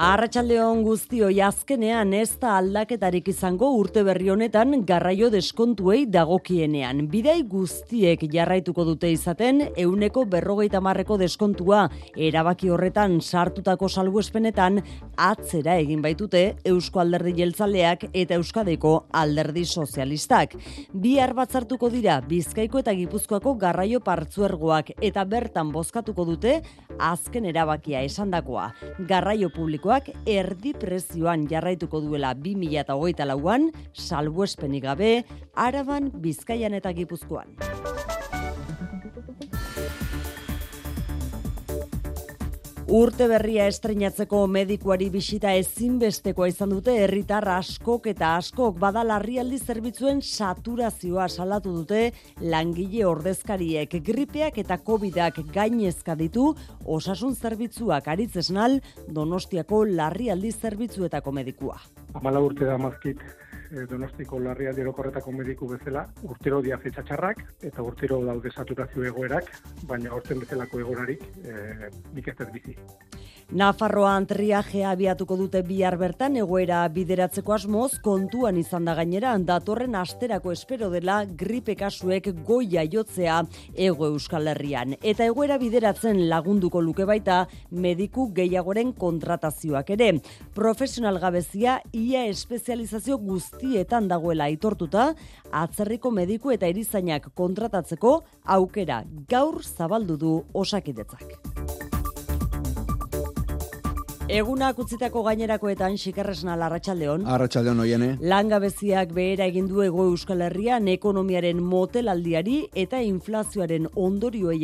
Arratsaldeon guztioi azkenean ez da aldaketarik izango urte berri honetan garraio deskontuei dagokienean. Bidai guztiek jarraituko dute izaten euneko berrogeita marreko deskontua erabaki horretan sartutako salbuespenetan atzera egin baitute Eusko Alderdi Jeltzaleak eta Euskadeko Alderdi Sozialistak. Bi batzartuko dira Bizkaiko eta Gipuzkoako garraio partzuergoak eta bertan bozkatuko dute azken erabakia esandakoa. Garraio publiko erdi prezioan jarraituko duela 2008 lauan, salbuespenik gabe, araban, bizkaian eta gipuzkoan. Urte berria estreinatzeko medikuari bisita ezinbestekoa izan dute herritar askok eta askok. Bada larrialdi zerbitzuen saturazioa salatu dute langile ordezkariek. Gripeak eta covidak gainezka ditu osasun zerbitzuak aritzesnal donostiako larrialdi zerbitzuetako medikua. Amala urte da mazkit donostiko larria dirokorretako mediku bezala, urtero dia txarrak eta urtero daude saturazio egoerak, baina horten bezalako egorarik e, nik ez bizi. Nafarroan triajea abiatuko dute bihar bertan egoera bideratzeko asmoz kontuan izan da gainera datorren asterako espero dela gripe kasuek goia jotzea ego euskal herrian. Eta egoera bideratzen lagunduko luke baita mediku gehiagoren kontratazioak ere. Profesional gabezia ia espezializazio guztietan dagoela aitortuta, atzerriko mediku eta erizainak kontratatzeko aukera gaur zabaldu du osakidetzak. Egunak utzitako gainerakoetan xikerresna larratxaldeon. Arratxaldeon oiene. Langabeziak behera egin du ego euskal herrian ekonomiaren motelaldiari eta inflazioaren ondorioei.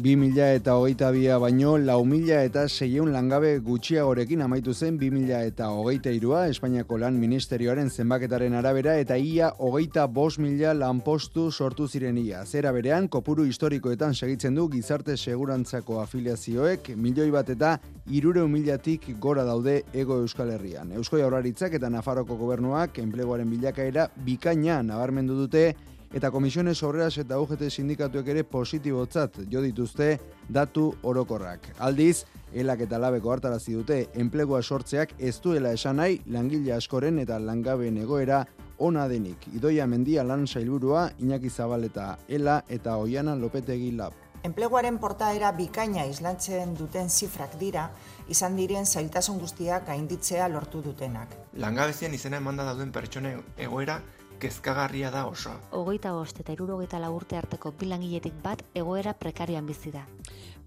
Bi mila eta hogeita bia baino, lau mila eta seieun langabe gutxiagorekin amaitu zen bi mila eta hogeita irua Espainiako lan ministerioaren zenbaketaren arabera eta ia hogeita bos mila lanpostu sortu ziren ia. Zera berean, kopuru historikoetan segitzen du gizarte segurantzako afiliazioek milioi bat eta irure milatik gora daude ego euskal herrian. Eusko jauraritzak eta Nafarroko gobernuak enpleguaren bilakaera bikaina nabarmendu dute eta komisiones obreras eta UGT sindikatuek ere positibotzat jo dituzte datu orokorrak. Aldiz, elak eta labeko hartarazi dute enplegua sortzeak ez duela esan nahi langile askoren eta langabeen egoera ona denik. Idoia mendia lan sailburua, Iñaki Zabaleta, Ela eta Oiana Lopetegi Lab. Enpleguaren portaera bikaina islantzen duten zifrak dira, izan diren zailtasun guztiak gainditzea lortu dutenak. Langabezian izena emanda dauden pertsone egoera kezkagarria da oso. Ogoita bost eta irurogeita lagurte arteko bilangiletik bat egoera prekarioan bizi da.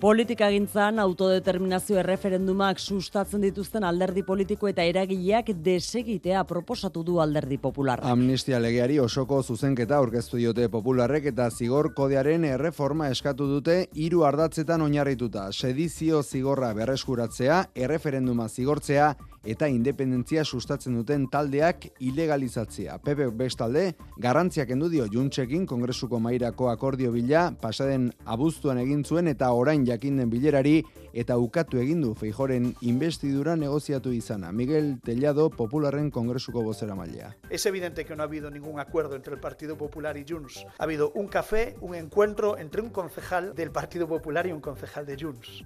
Politika gintzan autodeterminazio erreferendumak sustatzen dituzten alderdi politiko eta eragileak desegitea proposatu du alderdi popular. Amnistia legeari osoko zuzenketa aurkeztu diote popularrek eta zigor kodearen erreforma eskatu dute hiru ardatzetan oinarrituta. Sedizio zigorra berreskuratzea, erreferenduma zigortzea eta independentzia sustatzen duten taldeak ilegalizatzea. Pepe bestalde, garrantziak endu dio Juntxekin kongresuko mairako akordio bila, pasaden abuztuan egin zuen eta orain jakin den bilerari eta ukatu egin du Feijoren investidura negoziatu izana. Miguel Tellado, Popularren kongresuko bozera mailea. Es evidente que no ha habido ningún acuerdo entre el Partido Popular y Junts. Ha habido un café, un encuentro entre un concejal del Partido Popular y un concejal de Junts.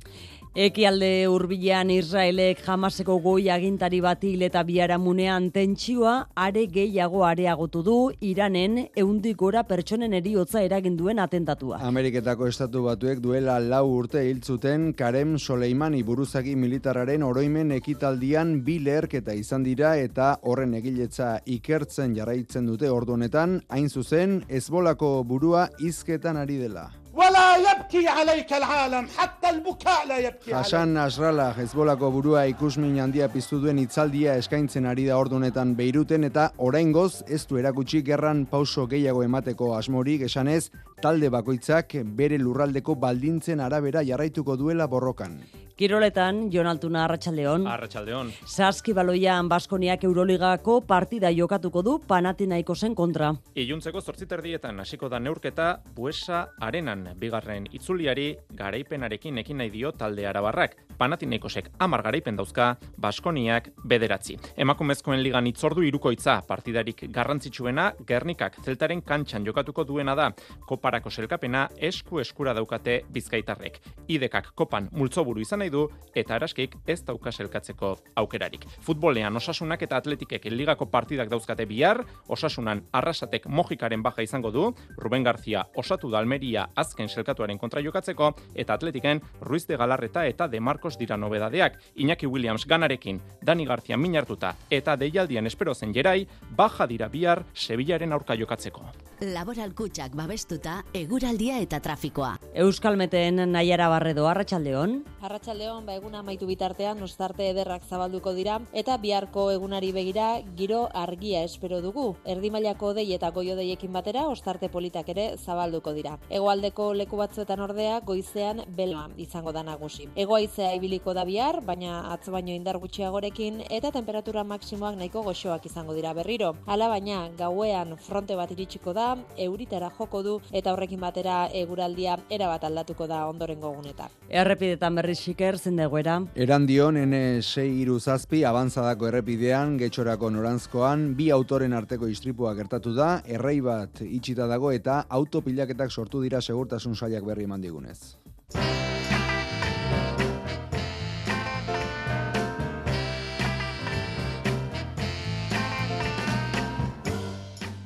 Ekialde hurbilean Israelek jamaseko goi agintari bat hil eta munean tentsioa are gehiago areagotu du Iranen eundik gora pertsonen eriotza eragin duen atentatua. Ameriketako estatu batuek duela lau urte hil zuten Karem Soleimani buruzagi militarraren oroimen ekitaldian bi leherketa izan dira eta horren egiletza ikertzen jarraitzen dute ordu honetan hain zuzen ezbolako burua hizketan ari dela. ولا يبكي عليك العالم حتى البكاء لا يبكي Hasan Nasrallah Hezbolako burua ikusmin handia piztu duen itzaldia eskaintzen ari da ordunetan Beiruten eta oraingoz ez du erakutsi gerran pauso gehiago emateko asmorik esanez talde bakoitzak bere lurraldeko baldintzen arabera jarraituko duela borrokan. Kiroletan, Jon Altuna Arratxaldeon. Arratxaldeon. Saski baloian Baskoniak Euroligako partida jokatuko du Panatinaiko zen kontra. Iluntzeko zortziterdietan hasiko da neurketa Buesa Arenan bigarren itzuliari garaipenarekin ekin nahi dio talde arabarrak. Panathinaikosek 10 garaipen dauzka, Baskoniak bederatzi. Emakumezkoen ligan itzordu irukoitza partidarik garrantzitsuena Gernikak zeltaren kantxan jokatuko duena da. Koparako selkapena esku eskura daukate bizkaitarrek. Idekak kopan multzoburu izan nahi du eta araskeik ez dauka selkatzeko aukerarik. Futbolean osasunak eta atletikek ligako partidak dauzkate bihar, osasunan arrasatek mojikaren baja izango du, Ruben Garzia osatu da Almeria azken selkatuaren kontra jokatzeko, eta atletiken Ruiz de Galarreta eta De Marcos dira nobedadeak. Iñaki Williams ganarekin, Dani Garzia minartuta eta deialdian espero zen jerai, baja dira bihar Sevillaren aurka jokatzeko. Laboral kutsak babestuta, eguraldia eta trafikoa. Euskalmeten nahiara barredo, arratsaldeon. Arratsaldeon ba eguna amaitu bitartean ostarte ederrak zabalduko dira eta biharko egunari begira giro argia espero dugu. Erdi mailako dei eta goio deiekin batera ostarte politak ere zabalduko dira. Hegoaldeko leku batzuetan ordea goizean beloa izango da nagusi. Hegoaizea ibiliko da bihar, baina atzo baino indar gutxiagorekin eta temperatura maksimoak nahiko goxoak izango dira berriro. Hala baina gauean fronte bat iritsiko da, euritara joko du eta horrekin batera eguraldia erabat aldatuko da ondorengo egunetan. Errepidetan berri xiker zendegoera. Eran dion N6 iruzazpi abantzadako errepidean, getxorako norantzkoan, bi autoren arteko istripua gertatu da, errei bat itxita dago eta autopilaketak sortu dira segurtasun sailak berri eman digunez.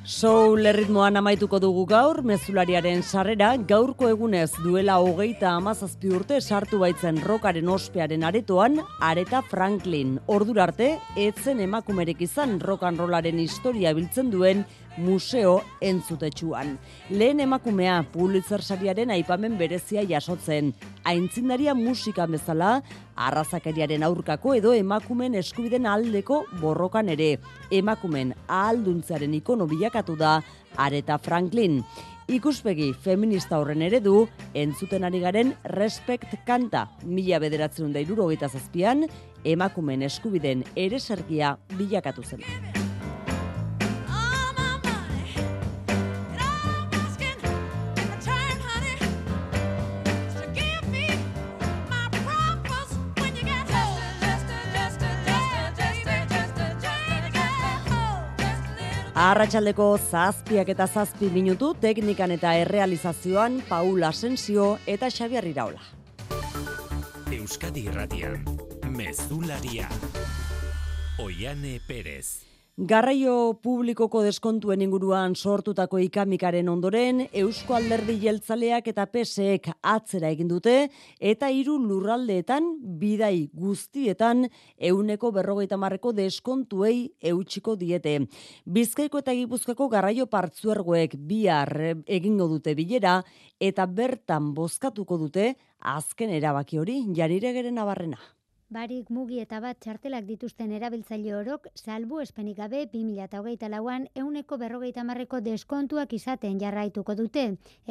Soul erritmoan amaituko dugu gaur, mezulariaren sarrera, gaurko egunez duela hogeita amazazpi urte sartu baitzen rokaren ospearen aretoan, areta Franklin. Ordura arte, etzen emakumerek izan rokan rolaren historia biltzen duen museo entzutetsuan. Lehen emakumea Pulitzer sariaren aipamen berezia jasotzen. Aintzindaria musika bezala, arrazakeriaren aurkako edo emakumen eskubiden aldeko borrokan ere. Emakumen ahalduntzaren ikono bilakatu da Areta Franklin. Ikuspegi feminista horren eredu, entzuten ari garen respect kanta. Mila bederatzen da irurogeita zazpian, emakumen eskubiden ere sergia bilakatu zen. Arratxaldeko zazpiak eta zazpi minutu teknikan eta errealizazioan Paul Asensio eta Xabiar Iraola. Euskadi Irratian, Mezularia, Oiane Perez. Garraio publikoko deskontuen inguruan sortutako ikamikaren ondoren, Eusko Alderdi Jeltzaleak eta PSEek atzera egin dute, eta hiru lurraldeetan, bidai guztietan, euneko berrogeita marreko deskontuei eutxiko diete. Bizkaiko eta Gipuzkoako garraio partzuergoek bihar egingo dute bilera, eta bertan bozkatuko dute azken erabaki hori, jarire geren abarrena. Barik mugi eta bat txartelak dituzten erabiltzaile orok, salbu espenik gabe 2008 lauan euneko berrogeita marreko deskontuak izaten jarraituko dute.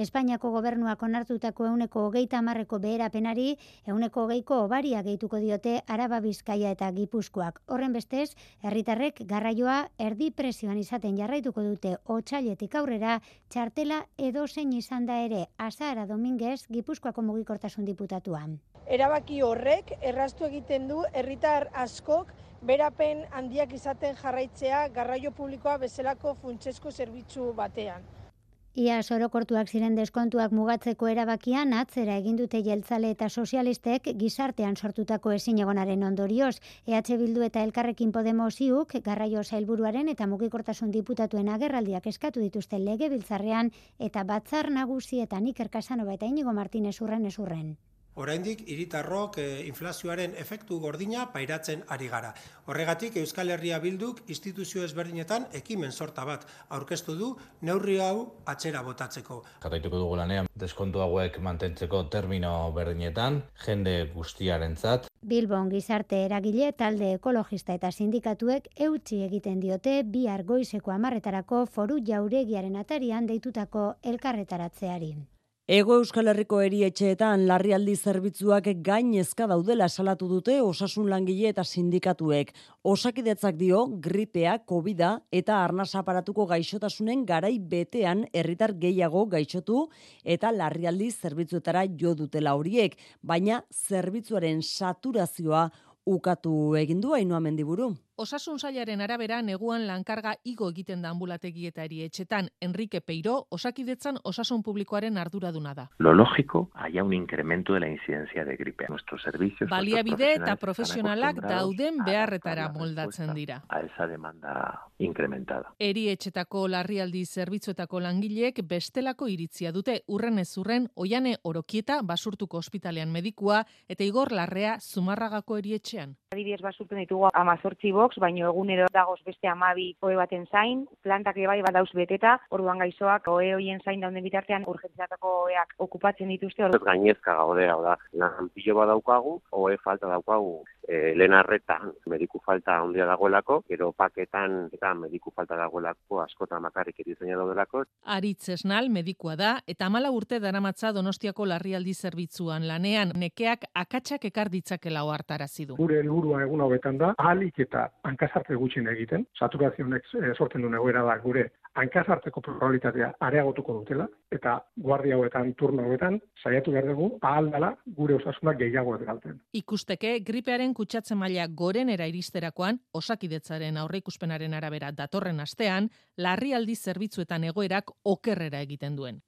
Espainiako gobernuak onartutako euneko hogeita marreko beherapenari, euneko hogeiko obaria gehituko diote araba bizkaia eta gipuzkoak. Horren bestez, herritarrek garraioa erdi presioan izaten jarraituko dute otxailetik aurrera, txartela edo zein izan da ere, Azara Dominguez, gipuzkoako mugikortasun diputatuan. Erabaki horrek erraztu egiten du herritar askok berapen handiak izaten jarraitzea garraio publikoa bezalako funtsesko zerbitzu batean. Ia sorokortuak ziren deskontuak mugatzeko erabakian atzera egin dute jeltzale eta sozialistek gizartean sortutako ezinegonaren ondorioz. EH Bildu eta Elkarrekin Podemos iuk garraio zailburuaren eta mugikortasun diputatuen agerraldiak eskatu dituzte lege biltzarrean eta batzar nagusietan Iker Casanova eta Inigo Martinez urren esurren. Oraindik hiritarrok e, inflazioaren efektu gordina pairatzen ari gara. Horregatik Euskal Herria Bilduk instituzio ezberdinetan ekimen sorta bat aurkeztu du neurri hau atzera botatzeko. Jarraituko dugu lanean deskontu hauek mantentzeko termino berdinetan jende guztiarentzat. Bilbon gizarte eragile talde ekologista eta sindikatuek eutxi egiten diote bi argoizeko amarretarako foru jauregiaren atarian deitutako elkarretaratzeari. Ego Euskal Herriko erietxeetan larrialdi zerbitzuak gainezka daudela salatu dute osasun langile eta sindikatuek. Osakidetzak dio gripea, covid eta arnasa aparatuko gaixotasunen garai betean herritar gehiago gaixotu eta larrialdi zerbitzuetara jo dutela horiek, baina zerbitzuaren saturazioa ukatu egin du Ainhoa Mendiburu. Osasun sailaren arabera neguan lankarga igo egiten da ambulategi eta etxetan Enrique Peiro osakidetzan osasun publikoaren arduraduna da. Lo lógico, haya un incremento de la incidencia de gripe. Nuestros servicios Baliabide eta profesionalak dauden beharretara moldatzen dira. A esa demanda incrementada. Eri etxetako larrialdi zerbitzuetako langileek bestelako iritzia dute urren ez urren oiane orokieta basurtuko ospitalean medikua eta igor larrea zumarragako erietxean. Adibidez basurten ditugu amazortzi box, baino egunero dagoz beste amabi oe baten zain, plantak bai badauz beteta, orduan gaizoak oe hoien zain dauden bitartean urgentziatako oeak okupatzen dituzte. Orduan. Gainezka gaudea, da, lan pilo badaukagu, oe falta daukagu e, lehen arretan mediku falta handia dagoelako, gero paketan eta mediku falta dagoelako askotan makarrik erizaina daudelako. Aritz esnal medikua da, eta mala urte daramatza donostiako larrialdi zerbitzuan lanean, nekeak akatsak ekar ditzakela ohartarazi du. Gure helburua egun hauetan da, ahalik eta hankasarte gutxin egiten, saturazionek e, sortzen duen egoera da gure hankasarteko probabilitatea areagotuko dutela, eta guardia hauetan, turno hauetan, saiatu behar dugu, ahal dela gure osasunak gehiago ez. Ikusteke, gripearen kutsatzen maila gorenera iristerakoan, osakidetzaren aurreikuspenaren arabera datorren astean, larrialdi zerbitzuetan egoerak okerrera egiten duen.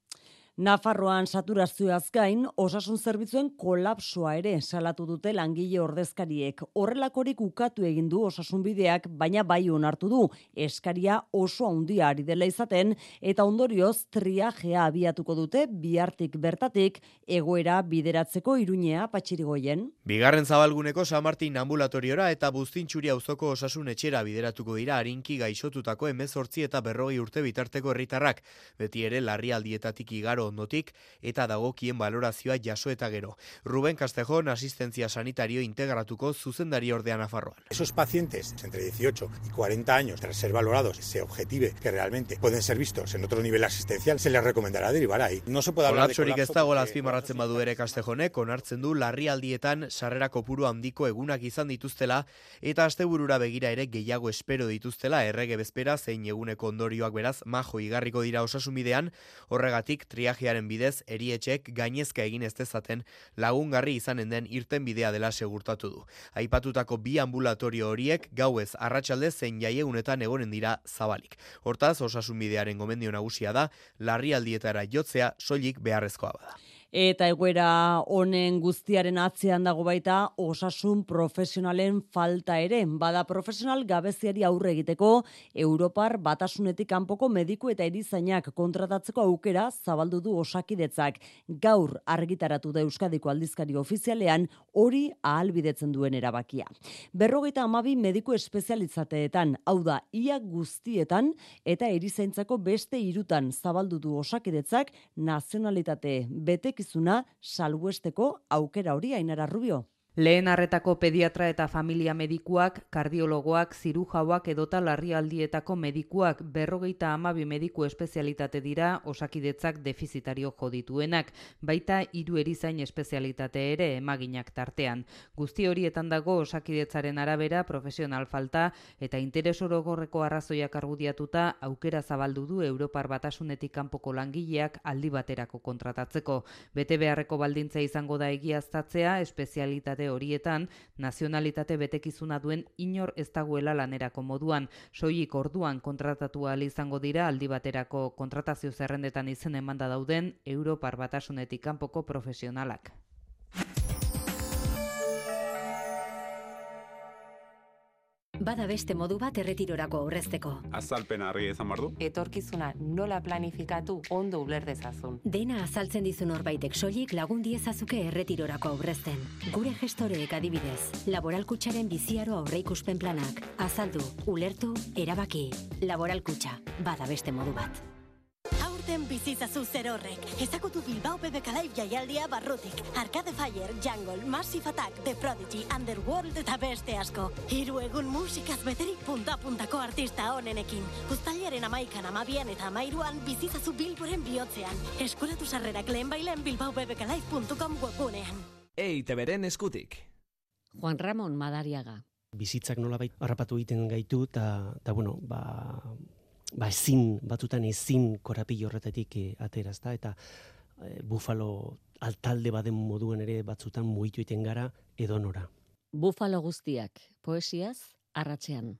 Nafarroan saturazioaz gain, osasun zerbitzuen kolapsoa ere salatu dute langile ordezkariek. Horrelakorik ukatu egin du osasun bideak, baina bai onartu du. Eskaria oso handia ari dela izaten, eta ondorioz triajea abiatuko dute bihartik bertatik egoera bideratzeko iruñea patxirigoien. Bigarren zabalguneko San Martin ambulatoriora eta buztintxuri auzoko osasun etxera bideratuko dira harinki gaixotutako emezortzi eta berrogei urte bitarteko herritarrak. Beti ere larrialdietatik igaro ondotik eta dagokien balorazioa jaso eta gero. Ruben Castejon, asistentzia sanitario integratuko zuzendari ordean afarroan. Esos pacientes entre 18 y 40 años tras ser valorados se objetive que realmente pueden ser vistos en otro nivel asistencial, se les recomendará derivar ahí. No se puede hablar de colapso. ez dago azpimarratzen badu ere Castejonek onartzen du larrialdietan sarrera kopuru handiko egunak izan dituztela eta asteburura begira ere gehiago espero dituztela errege bezpera zein eguneko ondorioak beraz majo igarriko dira osasumidean horregatik triaje triajearen bidez erietxek gainezka egin ez dezaten lagungarri izanen den irten bidea dela segurtatu du. Aipatutako bi ambulatorio horiek gauez arratsalde zein jaiegunetan egonen dira zabalik. Hortaz, osasun bidearen gomendio nagusia da, larrialdietara jotzea soilik beharrezkoa bada eta egoera honen guztiaren atzean dago baita osasun profesionalen falta ere. Bada profesional gabeziari aurre egiteko Europar batasunetik kanpoko mediku eta erizainak kontratatzeko aukera zabaldu du osakidetzak. Gaur argitaratu da Euskadiko aldizkari ofizialean hori ahalbidetzen duen erabakia. Berrogeita amabi mediku espezializateetan, hau da, ia guztietan eta erizaintzako beste irutan zabaldu du osakidetzak nazionalitate bete etorkizuna salbuesteko aukera hori ainara rubio. Lehen arretako pediatra eta familia medikuak, kardiologoak, zirujauak edota larrialdietako medikuak berrogeita amabi mediku espezialitate dira osakidetzak defizitario jodituenak, baita hiru erizain espezialitate ere emaginak tartean. Guzti horietan dago osakidetzaren arabera profesional falta eta interes orogorreko arrazoiak argudiatuta aukera zabaldu du Europar batasunetik kanpoko langileak aldi baterako kontratatzeko. Bete beharreko baldintza izango da egiaztatzea espezialitate horietan nazionalitate betekizuna duen inor ez dagoela lanerako moduan. Soilik orduan kontratatu ahal izango dira aldi baterako kontratazio zerrendetan izen emanda dauden Europar batasunetik kanpoko profesionalak. Bada beste modu bat erretirorako aurrezteko. Azalpen argi izan bardu. Etorkizuna nola planifikatu ondo uler dezazun. Dena azaltzen dizun horbaitek soilik lagun diezazuke erretirorako aurrezten. Gure gestoreek adibidez, laboralkutsaren biziaro aurreikuspen planak. Azaldu, ulertu, erabaki. Laboralkutxa, bada beste modu bat. Aurten bizitzazu zer horrek. Ezakutu Bilbao BBK Live jaialdia barrutik. Arcade Fire, Jungle, Massive Attack, The Prodigy, Underworld eta beste asko. Hiru egun musikaz beterik punta-puntako artista honenekin. Uztailaren amaikan amabian eta amairuan bizitzazu Bilboren bihotzean. Eskuratu sarrerak lehen bailen bilbaobbbklive.com webunean. EITBren eskutik. Juan Ramon Madariaga. bizitzak nolabait harrapatu egiten gaitu eta ta bueno, ba, ba ezin batzutan ezin korapilo horretatik eh, atera, ezta? Eta eh, bufalo altalde baden moduen ere batzutan mugitu egiten gara edonora. Bufalo guztiak, poesiaz, arratsean.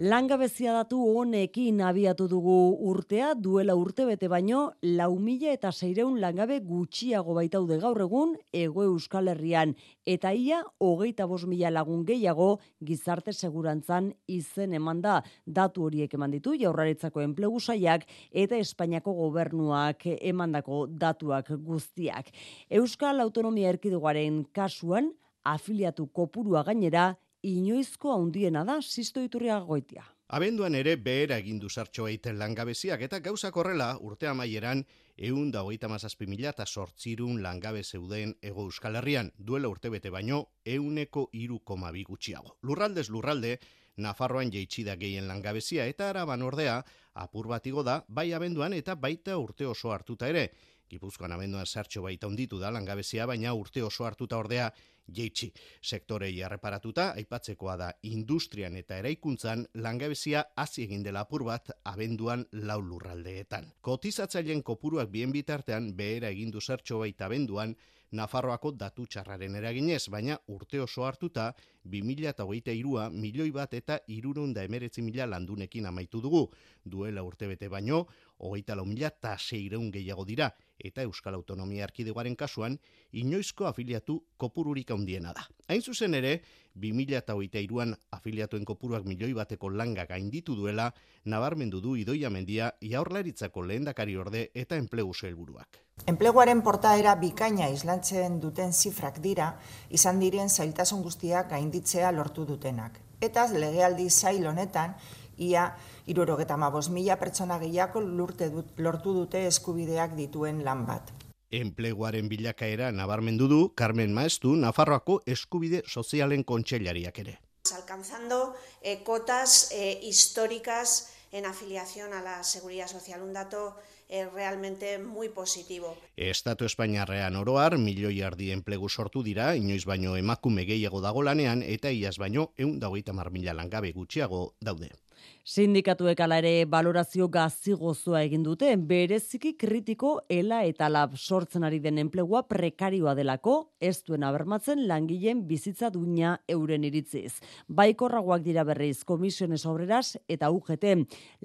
Langabezia datu honekin abiatu dugu urtea, duela urte bete baino, lau mila eta seireun langabe gutxiago baitaude gaur egun, ego euskal herrian, eta ia, hogeita bos mila lagun gehiago, gizarte segurantzan izen eman da. Datu horiek eman ditu, jaurraritzako enplegu saiak, eta Espainiako gobernuak emandako datuak guztiak. Euskal Autonomia Erkidegoaren kasuan, afiliatu kopurua gainera, inoizko handiena da Sisto Iturria goitia. Abenduan ere behera egin du sartxo egiten langabeziak eta gauzak horrela urte amaieran eun da hogeita mazazpi mila eta sortzirun langabe zeuden ego euskal herrian duela urte bete baino euneko iru koma gutxiago. Lurraldez lurralde, Nafarroan jeitsi da gehien langabezia eta araban ordea apur bat igo da bai abenduan eta baita urte oso hartuta ere. Gipuzkoan abenduan sartxo baita onditu da langabezia, baina urte oso hartuta ordea jeitsi. Sektorei erreparatuta, aipatzekoa da industrian eta eraikuntzan langabezia hasi egin dela apur bat abenduan lau lurraldeetan. Kotizatzaileen kopuruak bien bitartean behera egin du zertxo baita abenduan Nafarroako datu txarraren eraginez, baina urte oso hartuta 2023a milioi bat eta irurunda emeretzi mila landunekin amaitu dugu. Duela urte bete baino, hogeita lau mila eta seireun gehiago dira, eta Euskal Autonomia Erkidegoaren kasuan, inoizko afiliatu kopururik handiena da. Hain zuzen ere, 2023an afiliatuen kopuruak milioi bateko langa gainditu duela, nabarmendu du idoia mendia jaurlaritzako lehendakari orde eta enplegu helburuak. Enpleguaren portaera bikaina islantzen duten zifrak dira, izan diren zailtasun guztiak gainditzea lortu dutenak. Eta legealdi zail honetan, ia irurogeta mila pertsona gehiako lurte dut, lortu dute eskubideak dituen lan bat. Enpleguaren bilakaera nabarmendu du Carmen Maestu Nafarroako eskubide sozialen kontseilariak ere. Alcanzando eh, cotas eh, históricas en afiliación a la seguridad social, un dato eh, realmente muy positivo. Estatu Espainiarrean oroar, milioi ardi enplegu sortu dira, inoiz baino emakume gehiago dago lanean, eta iaz baino eun dagoita mar mila langabe gutxiago daude. Sindikatuek ala ere balorazio gazi gozoa egin dute, bereziki kritiko ela eta lab sortzen ari den enplegua prekarioa delako, ez duena bermatzen langileen bizitza duina euren iritziz. Baikorragoak dira berriz komisiones obreras eta UGT.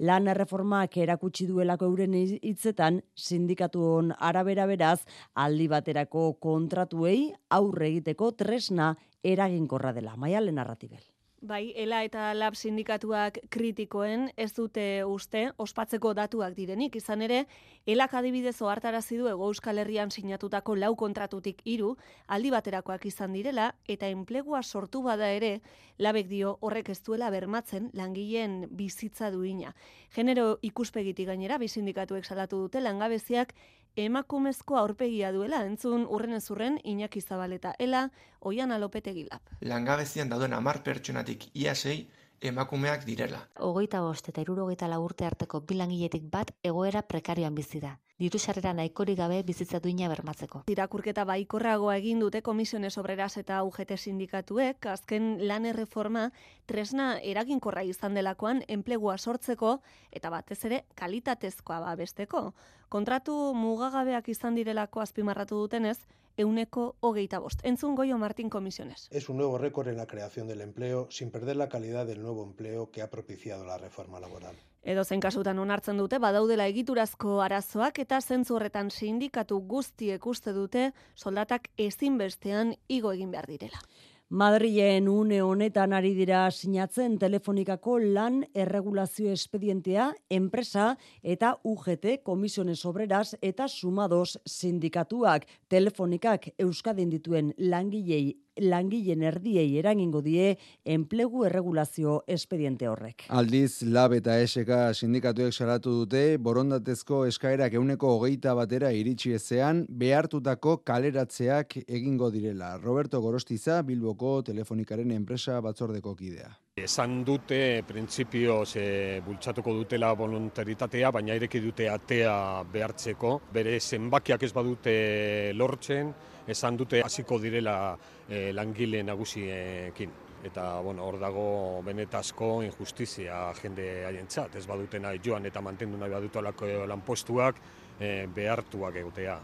Lan erreformak erakutsi duelako euren hitzetan sindikatuon arabera beraz aldi baterako kontratuei aurre egiteko tresna eraginkorra dela. Maialen narratibel. Bai, ELA eta LAB sindikatuak kritikoen ez dute uste ospatzeko datuak direnik. Izan ere, ELAK adibidez ohartarazi du Ego Euskal Herrian sinatutako lau kontratutik hiru aldi baterakoak izan direla eta enplegua sortu bada ere, labek dio horrek ez duela bermatzen langileen bizitza duina. Genero ikuspegitik gainera, bi sindikatuek salatu dute langabeziak emakumezko aurpegia duela, entzun urren ez urren, Iñaki Zabaleta, ela, oian alopete gilap. Langabezian dauden amar pertsonatik iasei, emakumeak direla. Ogoita bost eta irurogeita urte arteko bilangiletik bat egoera prekarioan bizi da. Diru sarrera nahikorik gabe bizitza duina bermatzeko. Irakurketa baikorragoa egin dute komisiones obreras eta UGT sindikatuek, azken lan erreforma tresna eraginkorra izan delakoan enplegua sortzeko eta batez ere kalitatezkoa babesteko. Kontratu mugagabeak izan direlako azpimarratu dutenez, euneko hogeita bost. Entzun goio Martín Comisiones. Es un nuevo récord en la creación del empleo sin perder la calidad del nuevo empleo que ha propiciado la reforma laboral. Edo zen kasutan onartzen dute badaudela egiturazko arazoak eta zentzu horretan sindikatu guztiek uste dute soldatak ezinbestean igo egin behar direla. Madrilen une honetan ari dira sinatzen telefonikako lan erregulazio espedientea, enpresa eta UGT komisiones obreras eta sumados sindikatuak telefonikak euskadin dituen langilei langileen erdiei erangingo die enplegu erregulazio espediente horrek. Aldiz, lab eta eseka sindikatuek salatu dute, borondatezko eskaerak euneko hogeita batera iritsi ezean, behartutako kaleratzeak egingo direla. Roberto Gorostiza, Bilboko telefonikaren enpresa batzordeko kidea. Esan dute, printzipio, ze bultzatuko dutela voluntaritatea, baina ireki dute atea behartzeko. Bere zenbakiak ez badute lortzen, esan dute hasiko direla e, langile nagusiekin. Eta, bueno, hor dago benetazko injustizia jende haientzat. Ez badute nahi joan eta mantendu nahi badutu alako lanpostuak e, behartuak egotea.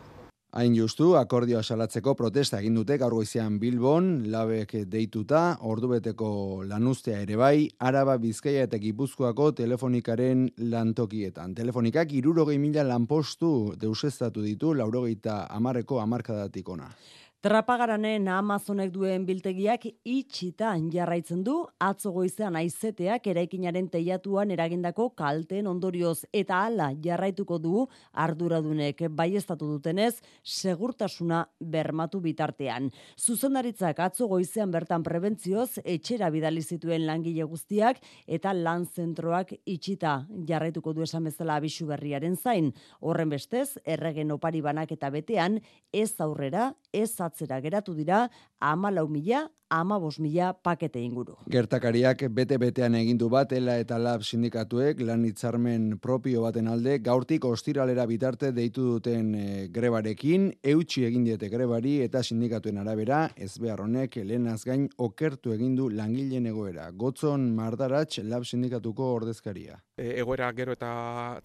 Hain justu, akordioa salatzeko protesta egin dute gaur goizean Bilbon, labek deituta, ordubeteko lanustea ere bai, Araba Bizkaia eta Gipuzkoako telefonikaren lantokietan. Telefonikak irurogei mila lanpostu deusestatu ditu, laurogeita amarreko amarkadatik ona. Trapagaranen Amazonek duen biltegiak itxita jarraitzen du atzo goizean aizeteak eraikinaren teiatuan eragindako kalteen ondorioz eta hala jarraituko du arduradunek baiestatu dutenez segurtasuna bermatu bitartean. Zuzendaritzak atzo goizean bertan prebentzioz etxera bidali zituen langile guztiak eta lan zentroak itxita jarraituko du esan bezala abisu berriaren zain. Horren bestez, erregen opari banak eta betean ez aurrera, ez atzera geratu dira ama lau mila, ama mila pakete inguru. Gertakariak bete-betean egindu bat, ela eta lab sindikatuek lan hitzarmen propio baten alde, gaurtik ostiralera bitarte deitu duten e, grebarekin, eutxi egin diete grebari eta sindikatuen arabera, ez behar honek lehenaz gain okertu egindu langileen egoera. Gotzon mardaratx lab sindikatuko ordezkaria. E, egoera gero eta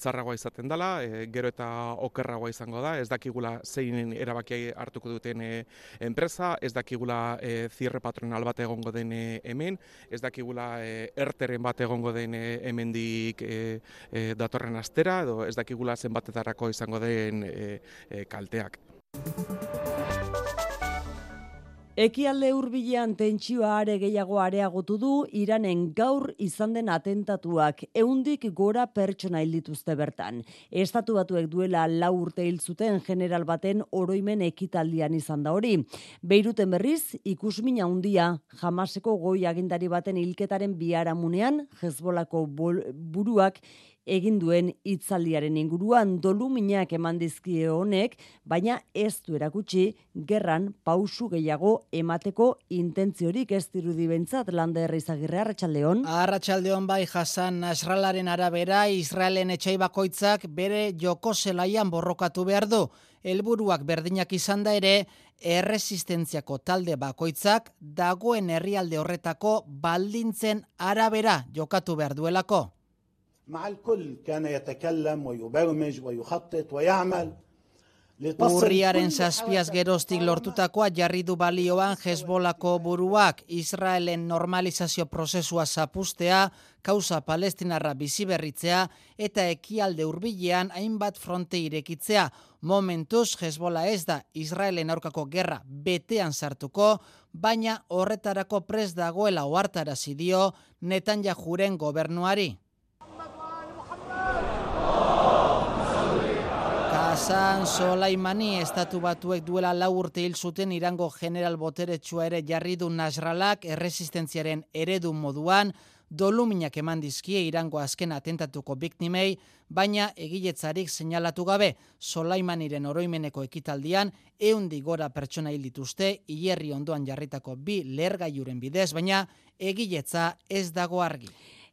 txarragoa izaten dela, e, gero eta okerragoa izango da, ez dakigula zein erabaki hartuko duten e, enpresa, ez dakigula e, zirre patronal bat egongo den e, hemen, ez dakigula e, erteren bat egongo den e, hemendik e, e, datorren astera, edo ez dakigula zenbatetarako izango den kalteak. Ekialde hurbilean tentsioa are gehiago areagotu du Iranen gaur izan den atentatuak ehundik gora pertsona hil bertan. Estatu batuek duela lau urte hil zuten general baten oroimen ekitaldian izan da hori. Beiruten berriz ikusmina handia jamaseko goi agindari baten hilketaren biharamunean Hezbolako buruak egin duen hitzaldiaren inguruan doluminak eman dizkie honek, baina ez du erakutsi gerran pausu gehiago emateko intentziorik ez dirudi bentzat landa izagirre Arratsaldeon. Arratsaldeon bai Hasan Nasralaren arabera Israelen etxai bakoitzak bere joko zelaian borrokatu behar du. Helburuak berdinak izan da ere, erresistentziako talde bakoitzak dagoen herrialde horretako baldintzen arabera jokatu behar duelako. مع الكل كان يتكلم ويبرمج ويخطط ويعمل Urriaren zazpiaz geroztik lortutakoa jarri du balioan Hezbolako buruak Israelen normalizazio prozesua zapustea, kauza palestinarra bizi berritzea eta ekialde hurbilean hainbat fronte irekitzea. Momentuz Hezbola ez da Israelen aurkako gerra betean sartuko, baina horretarako pres dagoela ohartarazi dio Netanyahuren gobernuari. Hasan Solaimani estatu batuek duela lau urte hil zuten irango general boteretsua ere jarri du Nasralak erresistentziaren eredu moduan, doluminak eman dizkie irango azken atentatuko biktimei, baina egiletzarik seinalatu gabe Solaimaniren oroimeneko ekitaldian eundi gora pertsona hil dituzte, hierri ondoan jarritako bi lergaiuren bidez, baina egiletza ez dago argi.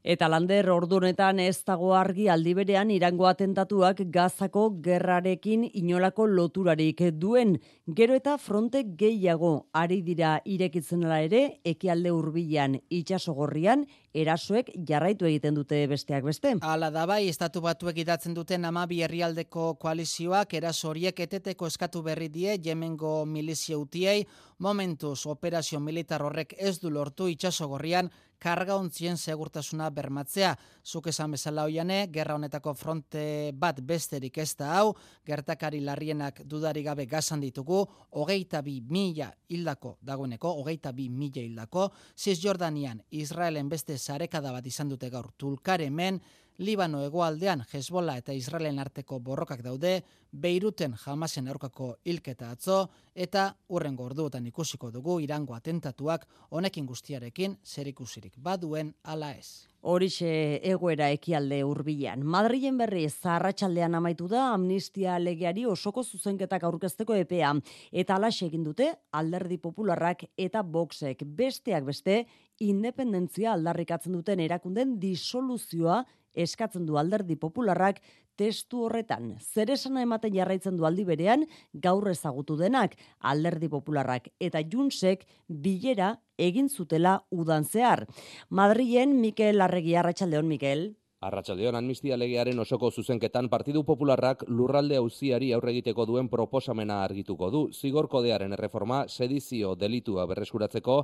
Eta lander ordunetan ez dago argi aldiberean irango atentatuak gazako gerrarekin inolako loturarik duen. Gero eta fronte gehiago ari dira irekitzen ere, ekialde hurbilan itxasogorrian, erasoek jarraitu egiten dute besteak beste. Hala da bai, estatu batuek idatzen duten amabi herrialdeko koalizioak eraso horiek eteteko eskatu berri die Jemengo milizia utiei, momentuz operazio militar horrek ez du lortu itxasogorrian karga ontzien segurtasuna bermatzea. Zuk esan bezala hoiane, gerra honetako fronte bat besterik ez da hau, gertakari larrienak dudari gabe gazan ditugu, hogeita bi mila hildako dagoeneko, hogeita bi mila hildako, Cisjordanian Israelen beste zarekada bat izan dute gaur. Tulkaremen, Libano hegoaldean Hezbola eta Israelen arteko borrokak daude, Beiruten jamasen aurkako hilketa atzo, eta urren gorduotan ikusiko dugu irango atentatuak honekin guztiarekin zer ikusirik baduen ala ez. Horixe egoera ekialde hurbilan. Madrilen berri zarratxaldean amaitu da amnistia legeari osoko zuzenketak aurkezteko epea. Eta alaxe egin dute alderdi popularrak eta boxek besteak beste independentzia aldarrikatzen duten erakunden disoluzioa eskatzen du alderdi popularrak testu horretan. Zer esana ematen jarraitzen du aldi berean gaur ezagutu denak alderdi popularrak eta junsek bilera egin zutela udan zehar. Madrilen Mikel Arregi Arratsaldeon Mikel. Arratsaldeon amnistia legearen osoko zuzenketan Partidu Popularrak lurralde auziari aurre egiteko duen proposamena argituko du. Zigor kodearen erreforma sedizio delitua berreskuratzeko,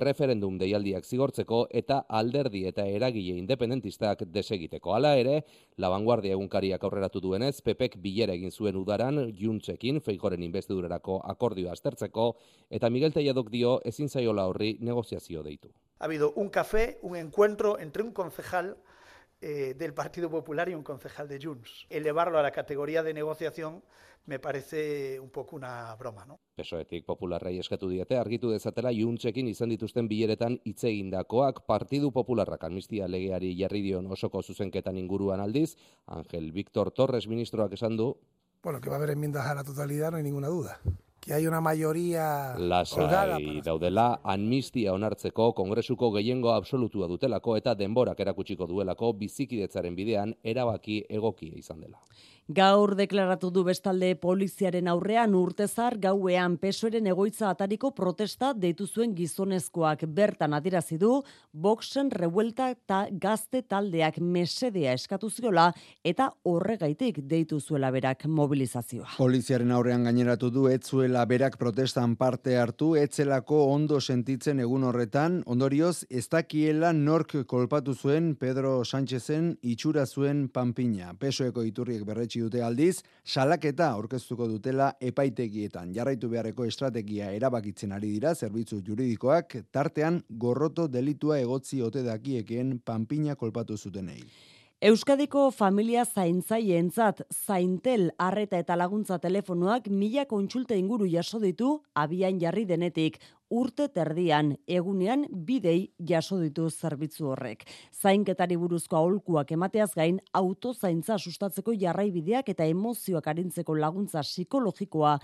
erreferendum deialdiak zigortzeko eta alderdi eta eragile independentistak desegiteko. Hala ere, la vanguardia egunkariak aurreratu duenez, Pepek bilera egin zuen udaran juntzekin feikoren investidurerako akordioa aztertzeko eta Miguel Telladok dio ezin zaiola horri negoziazio deitu. Ha habido un café, un encuentro entre un concejal eh, del Partido Popular y un concejal de Junts. Elevarlo a la categoría de negociación me parece un poco una broma, ¿no? Pesoetik popularrei eskatu diete argitu dezatela Juntsekin izan dituzten bileretan hitz egindakoak Partidu Popularrak amnistia legeari jarri dion osoko zuzenketan inguruan aldiz, Ángel Víctor Torres ministroak esan du Bueno, que va a haber enmiendas a la totalidad, no hay ninguna duda. Que hay una mayoría Lasai daudela amnistia onartzeko kongresuko gehiengo absolutua dutelako eta denborak erakutsiko duelako bizikidetzaren bidean erabaki egokia izan dela. Gaur deklaratu du bestalde poliziaren aurrean urtezar gauean pesoeren egoitza atariko protesta deitu zuen gizonezkoak bertan adirazi du boxen revuelta eta gazte taldeak mesedea eskatu ziola eta horregaitik deitu zuela berak mobilizazioa. Poliziaren aurrean gaineratu du ez zuela berak protestan parte hartu etzelako ondo sentitzen egun horretan ondorioz ez dakiela nork kolpatu zuen Pedro Sánchezen itxura zuen panpina. Pesoeko iturriek berretsi dute aldiz, salaketa aurkeztuko dutela epaitegietan. Jarraitu beharreko estrategia erabakitzen ari dira zerbitzu juridikoak, tartean gorroto delitua egotzi ote dakiekeen panpina kolpatu zutenei. Euskadiko familia zaintzaientzat zaintel arreta eta laguntza telefonoak mila kontsulta inguru jaso ditu abian jarri denetik urte terdian egunean bidei jaso ditu zerbitzu horrek. Zainketari buruzko aholkuak emateaz gain autozaintza sustatzeko jarraibideak eta emozioak arintzeko laguntza psikologikoa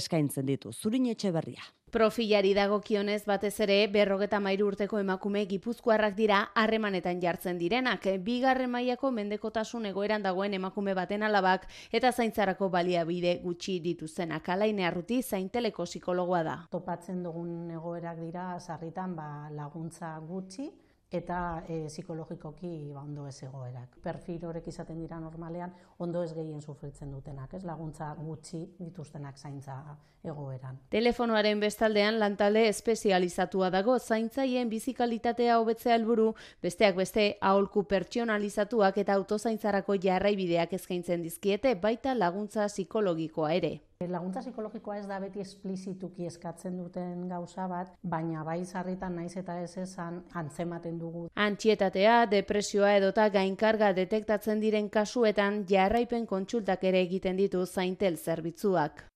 eskaintzen ditu. Zurin etxe berria. Profilari dagokionez batez ere berrogeta mairu urteko emakume gipuzkoarrak dira harremanetan jartzen direnak. Bigarren mailako mendekotasun egoeran dagoen emakume baten alabak eta zaintzarako baliabide gutxi dituztenak. Alaine arruti zainteleko psikologoa da. Topatzen dugun egoerak dira sarritan ba, laguntza gutxi eta e, psikologikoki ba, ondo ez egoerak. Perfil horrek izaten dira normalean ondo ez gehien sufritzen dutenak, ez laguntza gutxi dituztenak zaintza egoeran. Telefonoaren bestaldean lantalde espezializatua dago zaintzaien bizikalitatea hobetzea helburu, besteak beste aholku pertsonalizatuak eta autozaintzarako jarraibideak eskaintzen dizkiete baita laguntza psikologikoa ere. Laguntza psikologikoa ez da beti esplizituki eskatzen duten gauza bat, baina bai sarritan naiz eta ez esan antzematen dugu. Antxietatea, depresioa edota gainkarga detektatzen diren kasuetan jarraipen kontsultak ere egiten ditu zaintel zerbitzuak.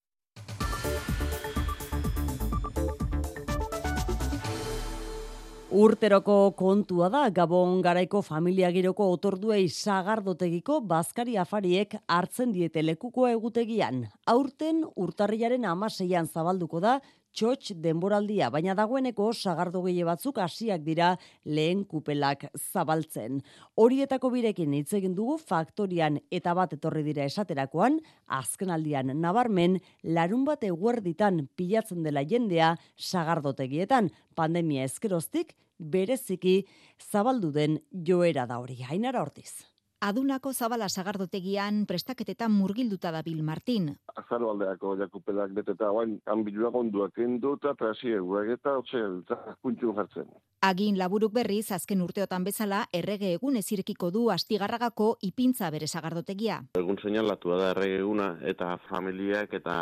Urteroko kontua da Gabon garaiko familia giroko otorduei sagardotegiko bazkari afariek hartzen diete lekuko egutegian. Aurten urtarrilaren amaseian zabalduko da txotx denboraldia, baina dagoeneko sagardo gehi batzuk hasiak dira lehen kupelak zabaltzen. Horietako birekin hitz egin dugu faktorian eta bat etorri dira esaterakoan, azkenaldian nabarmen larun bat eguerditan pilatzen dela jendea sagardotegietan, pandemia ezkeroztik bereziki zabaldu den joera da hori. Ainara hortiz. Adunako zabala sagardotegian prestaketetan murgilduta da Bil Martin. Azaro aldeako jakupelak beteta guain, anbilua gonduak endu eta trasi eguak eta otxe puntxun jartzen. Agin laburuk berriz azken urteotan bezala errege egun ezirekiko du astigarragako ipintza bere sagardotegia. Egun seinalatua da errege eguna eta familiak eta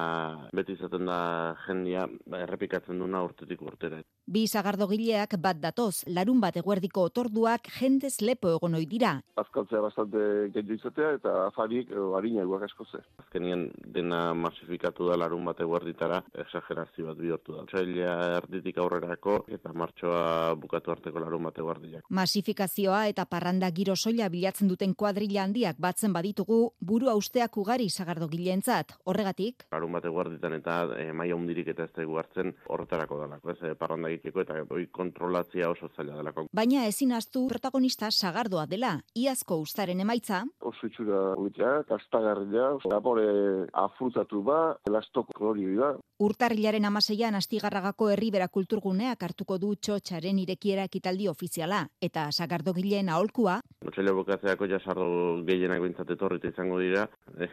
beti izaten da jendia ba, errepikatzen duna urtetik urtera. Bi sagardogileak bat datoz, larun bat eguerdiko otorduak jendez lepo egon ohi dira. Azkaltzea bastante gehiago izatea eta afarik harina eguak asko ze. Azkenien dena masifikatu da larun bat eguerditara exagerazio bat bihurtu da. Txailea erditik aurrerako eta martxoa bukatu arteko larun bat eguerdiak. Masifikazioa eta parranda giro soila bilatzen duten kuadrilla handiak batzen baditugu buru austeak ugari sagardogileentzat. Horregatik, Larun bat eguerditan eta e, maia hundirik eta ez da hartzen horretarako dalako. Ez, eh, parranda egiteko eta hoi kontrolatzia oso zaila delako. baina ezin astu protagonista sagardoa dela. Iazko ustaren emaitza, Oso itxura egitea, kastagarria, lapore afrutatu ba, elastoko hori da. urtarrilaren amaseian astigarragako herribera kulturguneak hartuko du txotxaren irekiera ekitaldi ofiziala eta sagardogileen aholkua Otsaila bukatzeako jasardo gehienak bintzat etorrita izango dira,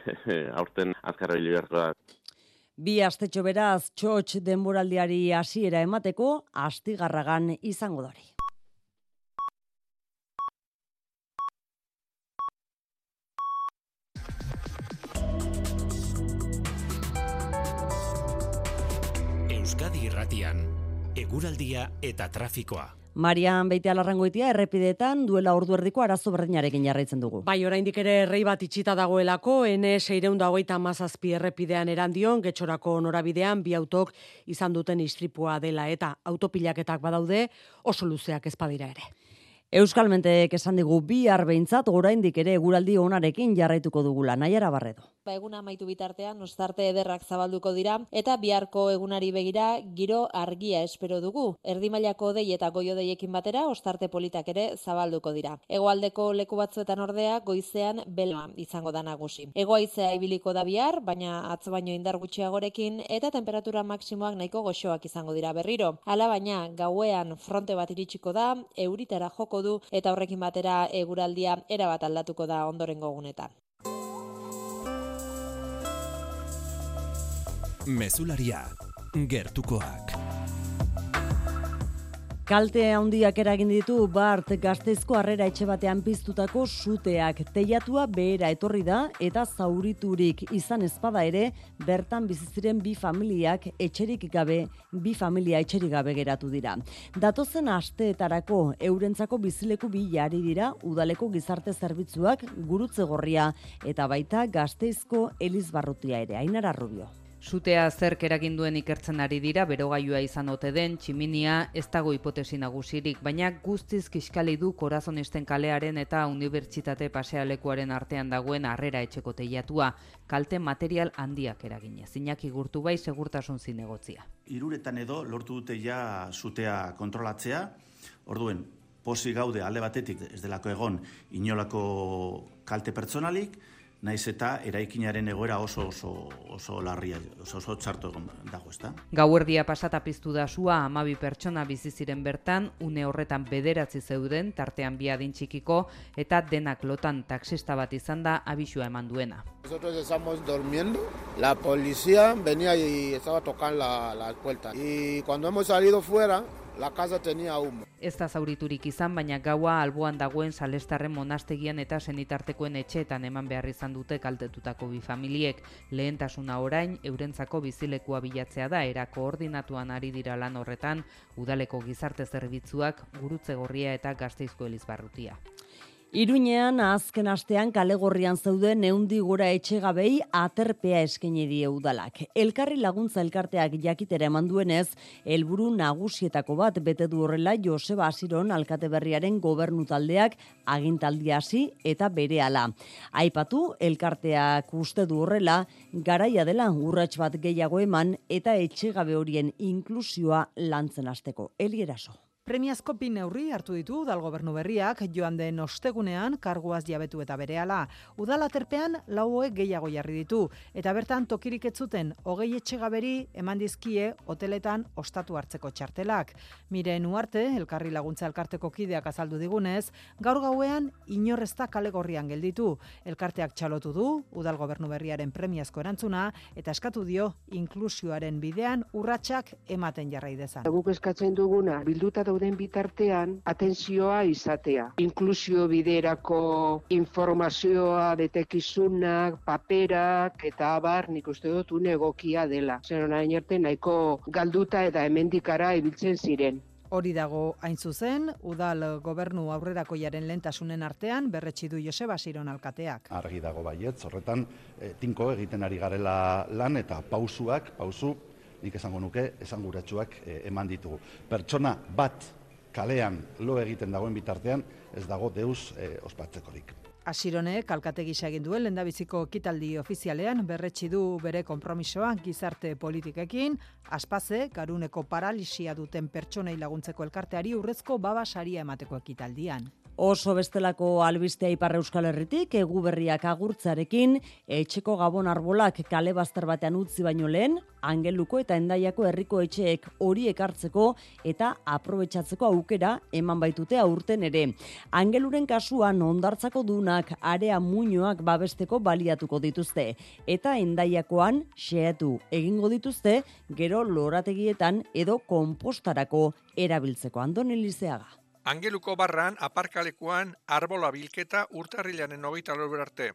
aurten azkarra hili beharko da. Bi astetxo beraz txotx denboraldiari hasiera emateko astigarragan izango dori. Euskadi Irratian, eguraldia eta trafikoa. Marian Beitea Larrangoitia errepidetan duela ordu erdiko arazo berdinarekin jarraitzen dugu. Bai, oraindik ere errei bat itxita dagoelako, N seireunda hogeita mazazpi errepidean erandion, getxorako norabidean bi autok izan duten istripua dela eta autopilaketak badaude oso luzeak ezpadira ere. Euskalmentek esan digu bi arbeintzat oraindik ere eguraldi onarekin jarraituko dugula. Naiara Barredo. Ba, eguna amaitu bitartean, ostarte ederrak zabalduko dira, eta biharko egunari begira giro argia espero dugu. Erdimailako dei eta goio deiekin batera, ostarte politak ere zabalduko dira. Egoaldeko leku batzuetan ordea, goizean bela izango da nagusi. Egoaizea ibiliko da bihar, baina atzo baino indar gutxiagorekin, eta temperatura maksimoak nahiko goxoak izango dira berriro. Hala baina, gauean fronte bat iritsiko da, euritara joko du, eta horrekin batera eguraldia erabat aldatuko da ondorengo egunetan. Mezularia, gertukoak. Kalte handiak eragin ditu Bart Gazteizko harrera etxe batean piztutako suteak. Teiatua behera etorri da eta zauriturik izan ezpada ere bertan bizi ziren bi familiak etxerik gabe, bi familia etxerik gabe geratu dira. Datozen asteetarako eurentzako bizileku bi jari dira udaleko gizarte zerbitzuak gurutze gorria eta baita Gazteizko Elizbarrutia ere. Ainara Rubio. Sutea zerk eragin duen ikertzen ari dira berogailua izan ote den tximinia ez dago hipotesi nagusirik, baina guztiz kiskali du korazonisten kalearen eta unibertsitate pasealekuaren artean dagoen harrera etxeko teiatua, kalte material handiak eraginez. Iñaki gurtu bai segurtasun zinegotzia. Iruretan edo lortu dute ja sutea kontrolatzea, orduen posi gaude alde batetik ez delako egon inolako kalte pertsonalik, naiz eta eraikinaren egoera oso oso oso larria, oso oso txarto dago, ezta? Gauerdia pasata piztu da sua amabi pertsona bizi ziren bertan, une horretan bederatzi zeuden, tartean bi adin txikiko, eta denak lotan taxista bat izan da abisua eman duena. Nosotros estamos durmiendo, la policía venía y estaba tocando la, la puerta. Y cuando hemos salido fuera, la casa tenía humo. Ez da zauriturik izan, baina gaua alboan dagoen salestarren monastegian eta senitartekoen etxeetan eman behar izan dute kaltetutako bi familiek. Lehentasuna orain, eurentzako bizilekua bilatzea da, era koordinatuan ari dira lan horretan, udaleko gizarte zerbitzuak, gurutze gorria eta gazteizko elizbarrutia. Iruñean azken astean kalegorrian zeuden neundi gora etxegabei aterpea eskaini die udalak. Elkarri laguntza elkarteak jakitera eman duenez, helburu nagusietako bat bete du horrela Joseba Asiron alkate berriaren gobernu taldeak agintaldi hasi eta berehala. Aipatu elkarteak uste du horrela garaia dela urrats bat gehiago eman eta etxegabe horien inklusioa lantzen hasteko. Elieraso. Premiazko bi neurri hartu ditu udal gobernu berriak joan den ostegunean karguaz jabetu eta berehala. Udal aterpean lauoek gehiago jarri ditu eta bertan tokirik ez zuten hogei etxegaberi eman dizkie hoteletan ostatu hartzeko txartelak. Miren uarte, elkarri laguntza elkarteko kideak azaldu digunez, gaur gauean inorrezta kale gorrian gelditu. Elkarteak txalotu du, udal gobernu berriaren premiazko erantzuna eta eskatu dio inklusioaren bidean urratsak ematen jarrai dezan. Guk eskatzen duguna bilduta dauden bitartean atentzioa izatea. Inklusio biderako informazioa, detekizunak, paperak eta abar nik uste dut egokia dela. Zer nahi arte nahiko galduta eta hemendikara ibiltzen ziren. Hori dago hain zuzen, udal gobernu aurrerakoiaren lentasunen artean berretsi du Joseba Siron alkateak. Argi dago baiet, horretan e, tinko egiten ari garela lan eta pausuak, pausu, nik esango nuke, esanguratsuak e, eman ditugu. Pertsona bat kalean lo egiten dagoen bitartean, ez dago deus e, ospatzekorik. Asirone, kalkate gisa egin duen lendabiziko kitaldi ofizialean berretsi du bere konpromisoa gizarte politikekin, aspaze, garuneko paralisia duten pertsonei laguntzeko elkarteari urrezko babasaria emateko ekitaldian. Oso bestelako albistea ipar euskal herritik, egu berriak agurtzarekin, etxeko gabon arbolak kale bazter batean utzi baino lehen, angeluko eta endaiako herriko etxeek hori ekartzeko eta aprobetsatzeko aukera eman baitute aurten ere. Angeluren kasuan ondartzako dunak area muñoak babesteko baliatuko dituzte eta endaiakoan xeatu egingo dituzte gero lorategietan edo kompostarako erabiltzeko Andoni Lizeaga. Angeluko barran aparkalekuan arbola bilketa urtarrilaren hogeita arte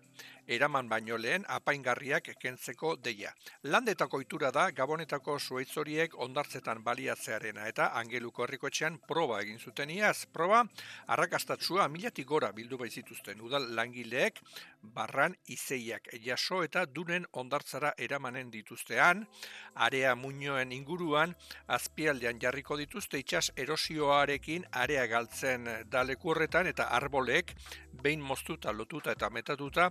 eraman baino lehen apaingarriak ekentzeko deia. Landetako itura da Gabonetako zuaitzoriek ondartzetan baliatzearena eta Angeluko herrikoetxean proba egin zuten iaz. Proba, arrakastatzua milatik gora bildu baizituzten udal langileek barran izeiak jaso eta dunen ondartzara eramanen dituztean, area muñoen inguruan azpialdean jarriko dituzte itxas erosioarekin area galtzen dalekurretan eta arbolek behin moztuta, lotuta eta metatuta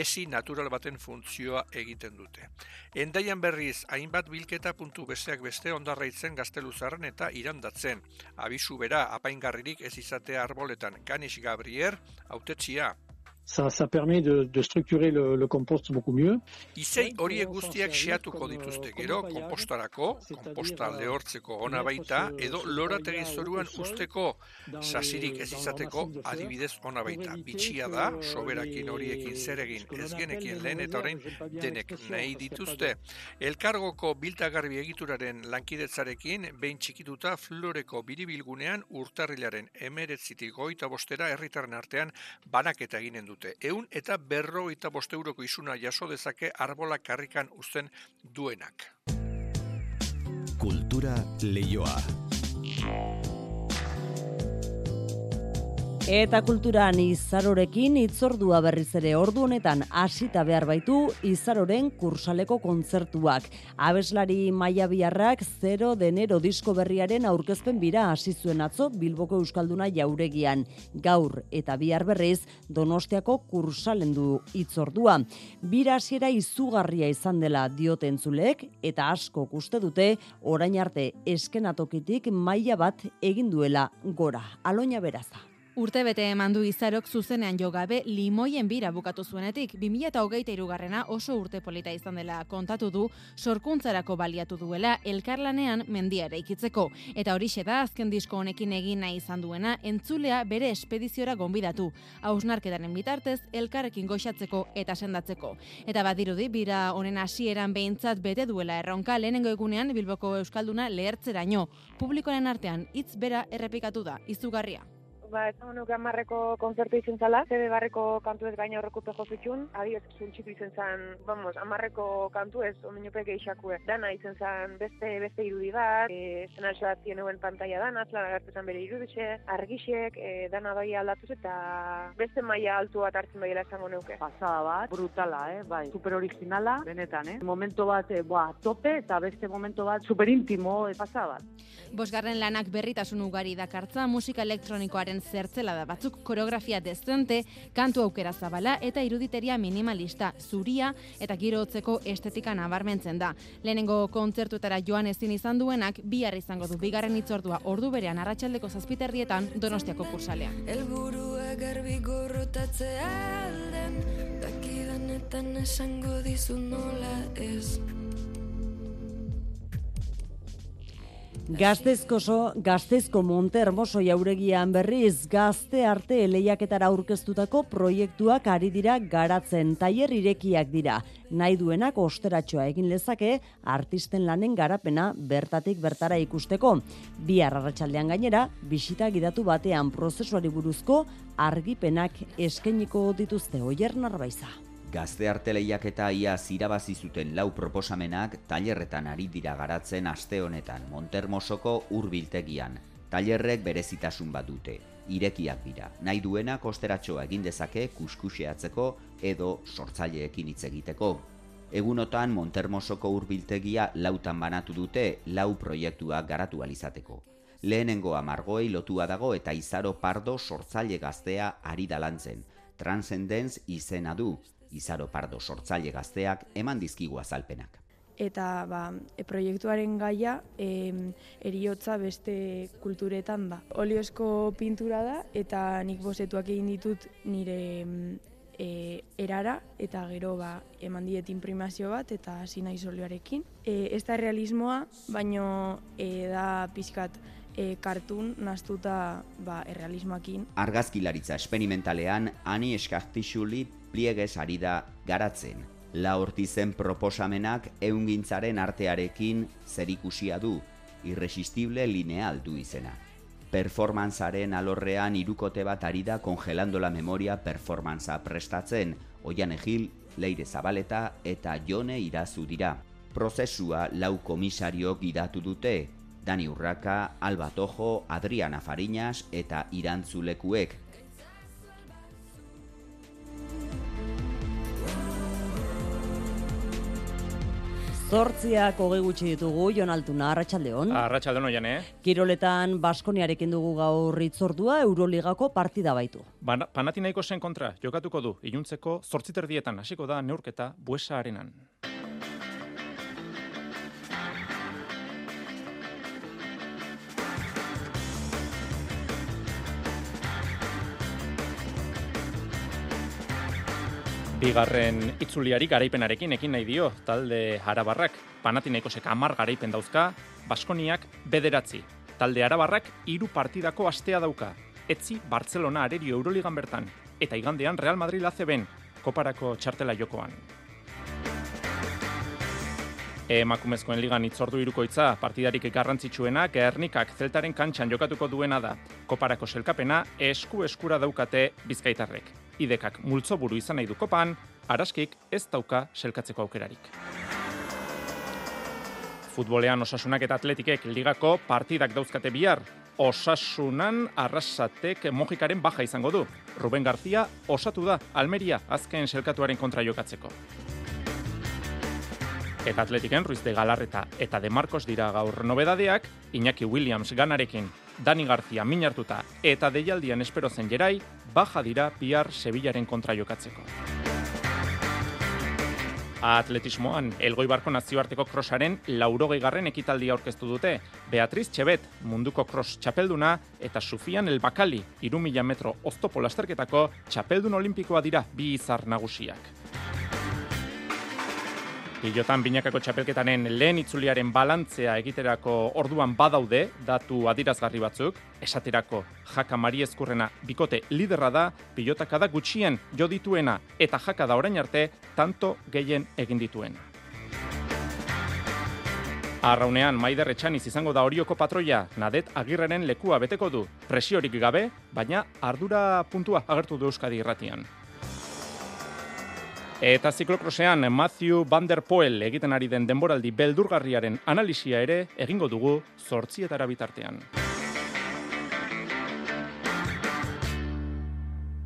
esi natural baten funtzioa egiten dute. Endaian berriz, hainbat bilketa puntu besteak beste ondarraitzen gazteluzarren eta irandatzen. Abisu bera, apaingarririk ez izatea arboletan, Ganis Gabrier, autetxia, ça, ça permet de, de structurer le, le compost beaucoup mieux. Izei horiek guztiak xeatuko dituzte gero, kompostarako, komposta lehortzeko ona baita, edo lorategi zoruan usteko sasirik ez izateko adibidez ona baita. Bitxia da, soberakin horiekin zer egin ez genekien lehen eta orain denek nahi dituzte. Elkargoko biltagarbi egituraren lankidetzarekin, behin txikituta floreko biribilgunean urtarrilaren emeretzitik goita bostera herritarren artean banaketa eginen du dute. Eun eta berro eta boste euroko izuna jaso dezake arbola karrikan uzten duenak. Kultura leioa. Eta kulturan izarorekin itzordua berriz ere ordu honetan hasita behar baitu izaroren kursaleko kontzertuak. Abeslari maia biharrak 0 denero disko berriaren aurkezpen bira hasi zuen atzo Bilboko Euskalduna jauregian. Gaur eta bihar berriz donostiako kursalen du itzordua. Bira hasiera izugarria izan dela dioten zulek eta asko uste dute orain arte eskenatokitik maila bat egin duela gora. Aloina beraza. Urte bete eman du izarok zuzenean jo gabe limoien bira bukatu zuenetik, 2008 irugarrena oso urte polita izan dela kontatu du, sorkuntzarako baliatu duela elkarlanean mendiara ikitzeko. Eta horixe da azken disko honekin egin nahi izan duena, entzulea bere espediziora gonbidatu. Hausnarketaren bitartez, elkarrekin goxatzeko eta sendatzeko. Eta badirudi, bira honen hasieran behintzat bete duela erronka lehenengo egunean Bilboko Euskalduna lehertzeraino. Publikoaren artean, hitz bera errepikatu da, izugarria ba, ez nuke amarreko konzertu izan zala, zebe barreko kantu ez gaina horrekupe jozitxun, adi ez zuntxitu izan zan, vamos, amarreko kantu ez, omeniope geixakue, dana izan zan beste beste irudi bat, e, zena bat zienuen pantalla dana, zela agertu bere irudixe, argixek, e, dana bai aldatuz eta beste maila altu bat hartzen baiela esango neuke. Pasada bat, brutala, eh? bai, super originala, benetan, eh? momento bat, e, boa, tope, eta beste momento bat, super intimo, e, pasada bat. Bosgarren lanak berritasun ugari dakartza musika elektronikoaren zertzela da batzuk koreografia dezente, kantu aukera zabala eta iruditeria minimalista, zuria eta giro hotzeko estetika nabarmentzen da. Lehenengo kontzertuetara joan ezin izan duenak, bihar izango du bigarren itzordua ordu berean arratsaldeko zazpiterrietan donostiako kursalean. Elburua garbi gorrotatzea alden, dakidanetan esango dizu nola ez. Gaztezkoso, gaztezko Monte Hermoso jauregian berriz, gazte arte eleiaketara aurkeztutako proiektuak ari dira garatzen, tailer irekiak dira. Nahi duenak osteratxoa egin lezake, artisten lanen garapena bertatik bertara ikusteko. Bi arratsaldean gainera, bisita gidatu batean prozesuari buruzko argipenak eskeniko dituzte oier narbaiza. Gazte arte lehiaketa ia zirabazi zuten lau proposamenak tailerretan ari dira garatzen aste honetan Montermosoko hurbiltegian. Tailerrek berezitasun bat dute, irekiak dira. Nahi duena kosteratxoa egin dezake kuskuseatzeko edo sortzaileekin hitz egiteko. Egunotan Montermosoko hurbiltegia lautan banatu dute lau proiektuak garatu alizateko. Lehenengoa margoei lotua dago eta izaro pardo sortzaile gaztea ari dalantzen. Transcendence izena du, Izaro Pardo sortzaile gazteak eman dizkigu azalpenak. Eta ba, e, proiektuaren gaia e, eriotza beste kulturetan da. Oliosko pintura da eta nik bosetuak egin ditut nire e, erara eta gero ba, eman diet imprimazio bat eta hasi naiz olioarekin. E, ez da realismoa, baino e, da pixkat e, kartun nastuta ba, errealismoakin. Argazkilaritza esperimentalean, ani eskartixuli pliegez ari da garatzen. La hortizen proposamenak eungintzaren artearekin zerikusia du, irresistible lineal du izena. Performanzaren alorrean irukote bat ari da kongelando la memoria performantza prestatzen, oian egil, leire zabaleta eta jone irazu dira. Prozesua lau komisario gidatu dute, Dani Urraka, Alba Tojo, Adriana Fariñas eta Irantzulekuek, Zortziak hogei gutxi ditugu, Jon Altuna, Arratxaldeon. Arratxaldeon oian, eh? Kiroletan Baskoniarekin dugu gaur itzordua, Euroligako partida baitu. Panatinaiko zen kontra, jokatuko du, iluntzeko zortziterdietan, hasiko da neurketa buesa arenan. Bigarren itzuliari garaipenarekin ekin nahi dio, talde Arabarrak, Panathinaikosek amar garaipen dauzka, Baskoniak bederatzi. Talde Arabarrak hiru partidako astea dauka. Etzi Barcelona arerio Euroligan bertan, eta igandean Real Madrid ben, koparako txartela jokoan. Emakumezkoen ligan itzordu irukoitza partidarik garrantzitsuena Gernikak zeltaren kantxan jokatuko duena da. Koparako selkapena esku eskura daukate bizkaitarrek idekak multzoburu izan nahi du kopan, araskik ez dauka selkatzeko aukerarik. Futbolean osasunak eta atletikek ligako partidak dauzkate bihar, osasunan arrasatek mojikaren baja izango du. Ruben Garzia osatu da Almeria azken selkatuaren kontra jokatzeko. Eta atletiken Ruiz de Galarreta eta de Marcos dira gaur nobedadeak, Iñaki Williams ganarekin, Dani Garzia minartuta eta deialdian espero zen jerai, baja dira bihar Sevillaren kontra jokatzeko. Atletismoan, elgoi barko nazioarteko krosaren laurogei garren ekitaldia aurkeztu dute. Beatriz Txebet, munduko kros txapelduna, eta Sufian El Bakali, irumila metro oztopo lasterketako txapeldun olimpikoa dira bi izar nagusiak. Pilotan binakako txapelketanen lehen itzuliaren balantzea egiterako orduan badaude, datu adirazgarri batzuk, esaterako jaka mari ezkurrena bikote liderra da, pilotaka da gutxien jo dituena eta jaka da orain arte tanto gehien egin dituena. Arraunean Maider Etxaniz izango da horioko patroia, nadet agirreren lekua beteko du, presiorik gabe, baina ardura puntua agertu du Euskadi irratian. Eta ziklokrosean Matthew Van Der Poel egiten ari den denboraldi beldurgarriaren analisia ere egingo dugu zortzietara bitartean.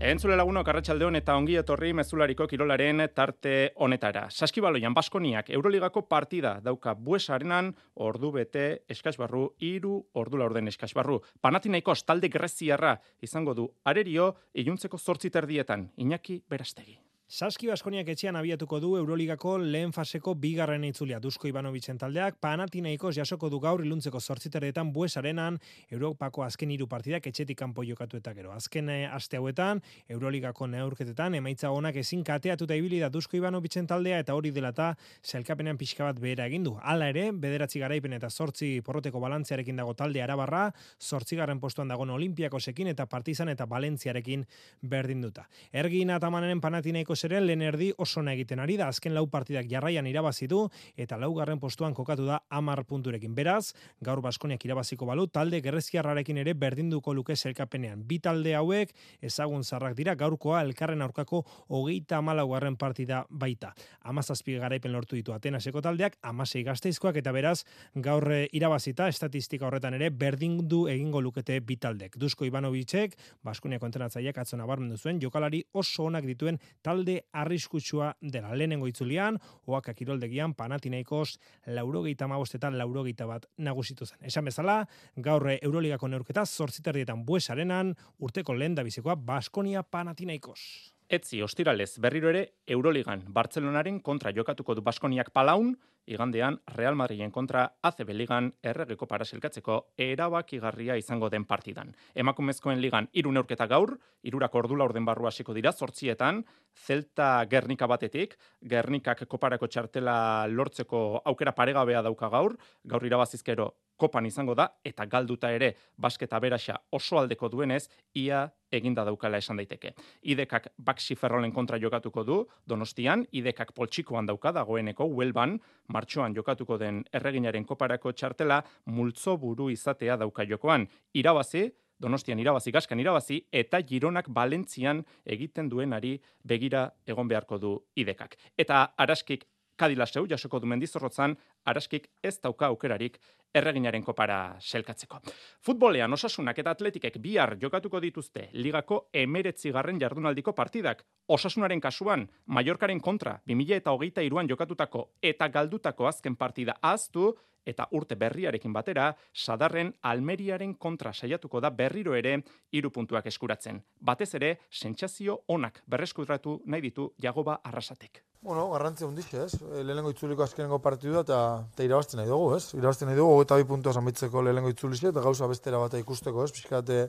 Entzule lagunok arratsaldeon eta ongi etorri mezulariko kirolaren tarte honetara. Saskibaloian Baskoniak Euroligako partida dauka buesarenan ordu bete eskasbarru, iru ordu laurden eskasbarru. Panatinaikos talde greziarra izango du arerio iluntzeko zortziterdietan, Iñaki Berastegi. Saski Baskoniak etxean abiatuko du Euroligako lehen faseko bigarren itzulia Dusko Ivanovicen taldeak Panathinaikos jasoko du gaur iluntzeko 8 Bues Arenan Europako azken hiru partidak etxetik kanpo jokatu eta gero. Azken eh, aste hauetan Euroligako neurketetan emaitza onak ezin kateatuta ibili da Dusko Ivanovicen taldea eta hori dela ta selkapenean pixka bat behera egin du. Hala ere, bederatzi garaipen eta 8 porroteko balantziarekin dago talde Arabarra, 8 postuan dago Olimpiakosekin eta Partizan eta Valentziarekin berdinduta. Ergin Atamanenen Panathinaikos eren lehen erdi oso egiten ari da azken lau partidak jarraian irabazi du eta laugarren postuan kokatu da 10 punturekin. Beraz, gaur Baskoniak irabaziko balu talde Gerreziarrarekin ere berdinduko luke selkapenean. Bi talde hauek ezagun zarrak dira gaurkoa elkarren aurkako hogeita garren partida baita. Amazazpi garaipen lortu ditu Atenaseko taldeak, amasei gazteizkoak eta beraz gaur irabazita estatistika horretan ere berdindu egingo lukete bi taldek. Dusko Ivanovicek, Baskoniako entrenatzaileak atzona barmendu zuen, jokalari oso onak dituen talde talde arriskutsua dela lehenengo itzulian, oaka kiroldegian panatinaikos laurogeita mabostetan laurogeita bat nagusitu zen. Esan bezala, gaurre Euroligako neurketa zortziterdietan buesarenan, urteko lehen da bizikoa Baskonia panatinaikos. Etzi, ostiralez, berriro ere, Euroligan, Bartzelonaren kontra jokatuko du Baskoniak palaun, igandean Real Madriden kontra ACB ligan erregeko parasilkatzeko erabakigarria izango den partidan. Emakumezkoen ligan hiru neurketa gaur, hirurak ordula orden barru hasiko dira zortzietan, Zelta Gernika batetik, Gernikak koparako txartela lortzeko aukera paregabea dauka gaur, gaur irabazizkero kopan izango da, eta galduta ere basketa beraxa oso aldeko duenez, ia eginda daukala esan daiteke. Idekak Baxi Ferrolen kontra jokatuko du, donostian, idekak poltsikoan dauka dagoeneko, huelban, martxoan jokatuko den erreginaren koparako txartela, multzo buru izatea dauka jokoan. Irabazi, Donostian irabazi, gaskan irabazi, eta Gironak Balentzian egiten duenari begira egon beharko du idekak. Eta araskik kadilaseu, jasoko du mendizorrotzan, araskik ez dauka aukerarik erreginaren kopara selkatzeko. Futbolean osasunak eta atletikek bihar jokatuko dituzte ligako emeretzi garren jardunaldiko partidak. Osasunaren kasuan, Mallorcaren kontra, 2000 eta hogeita iruan jokatutako eta galdutako azken partida aztu, eta urte berriarekin batera, sadarren Almeriaren kontra saiatuko da berriro ere hiru puntuak eskuratzen. Batez ere, sentsazio onak berreskudratu nahi ditu Jagoba Arrasatek. Bueno, garrantzia hundixe, ez? Eh, lehenengo itzuliko azkenengo partidu da, eta, irabazten nahi dugu, ez? Irabazten nahi dugu, eta bi puntua zamitzeko lehenengo itzulixe, eta gauza bestera bat ikusteko, ez? Piskate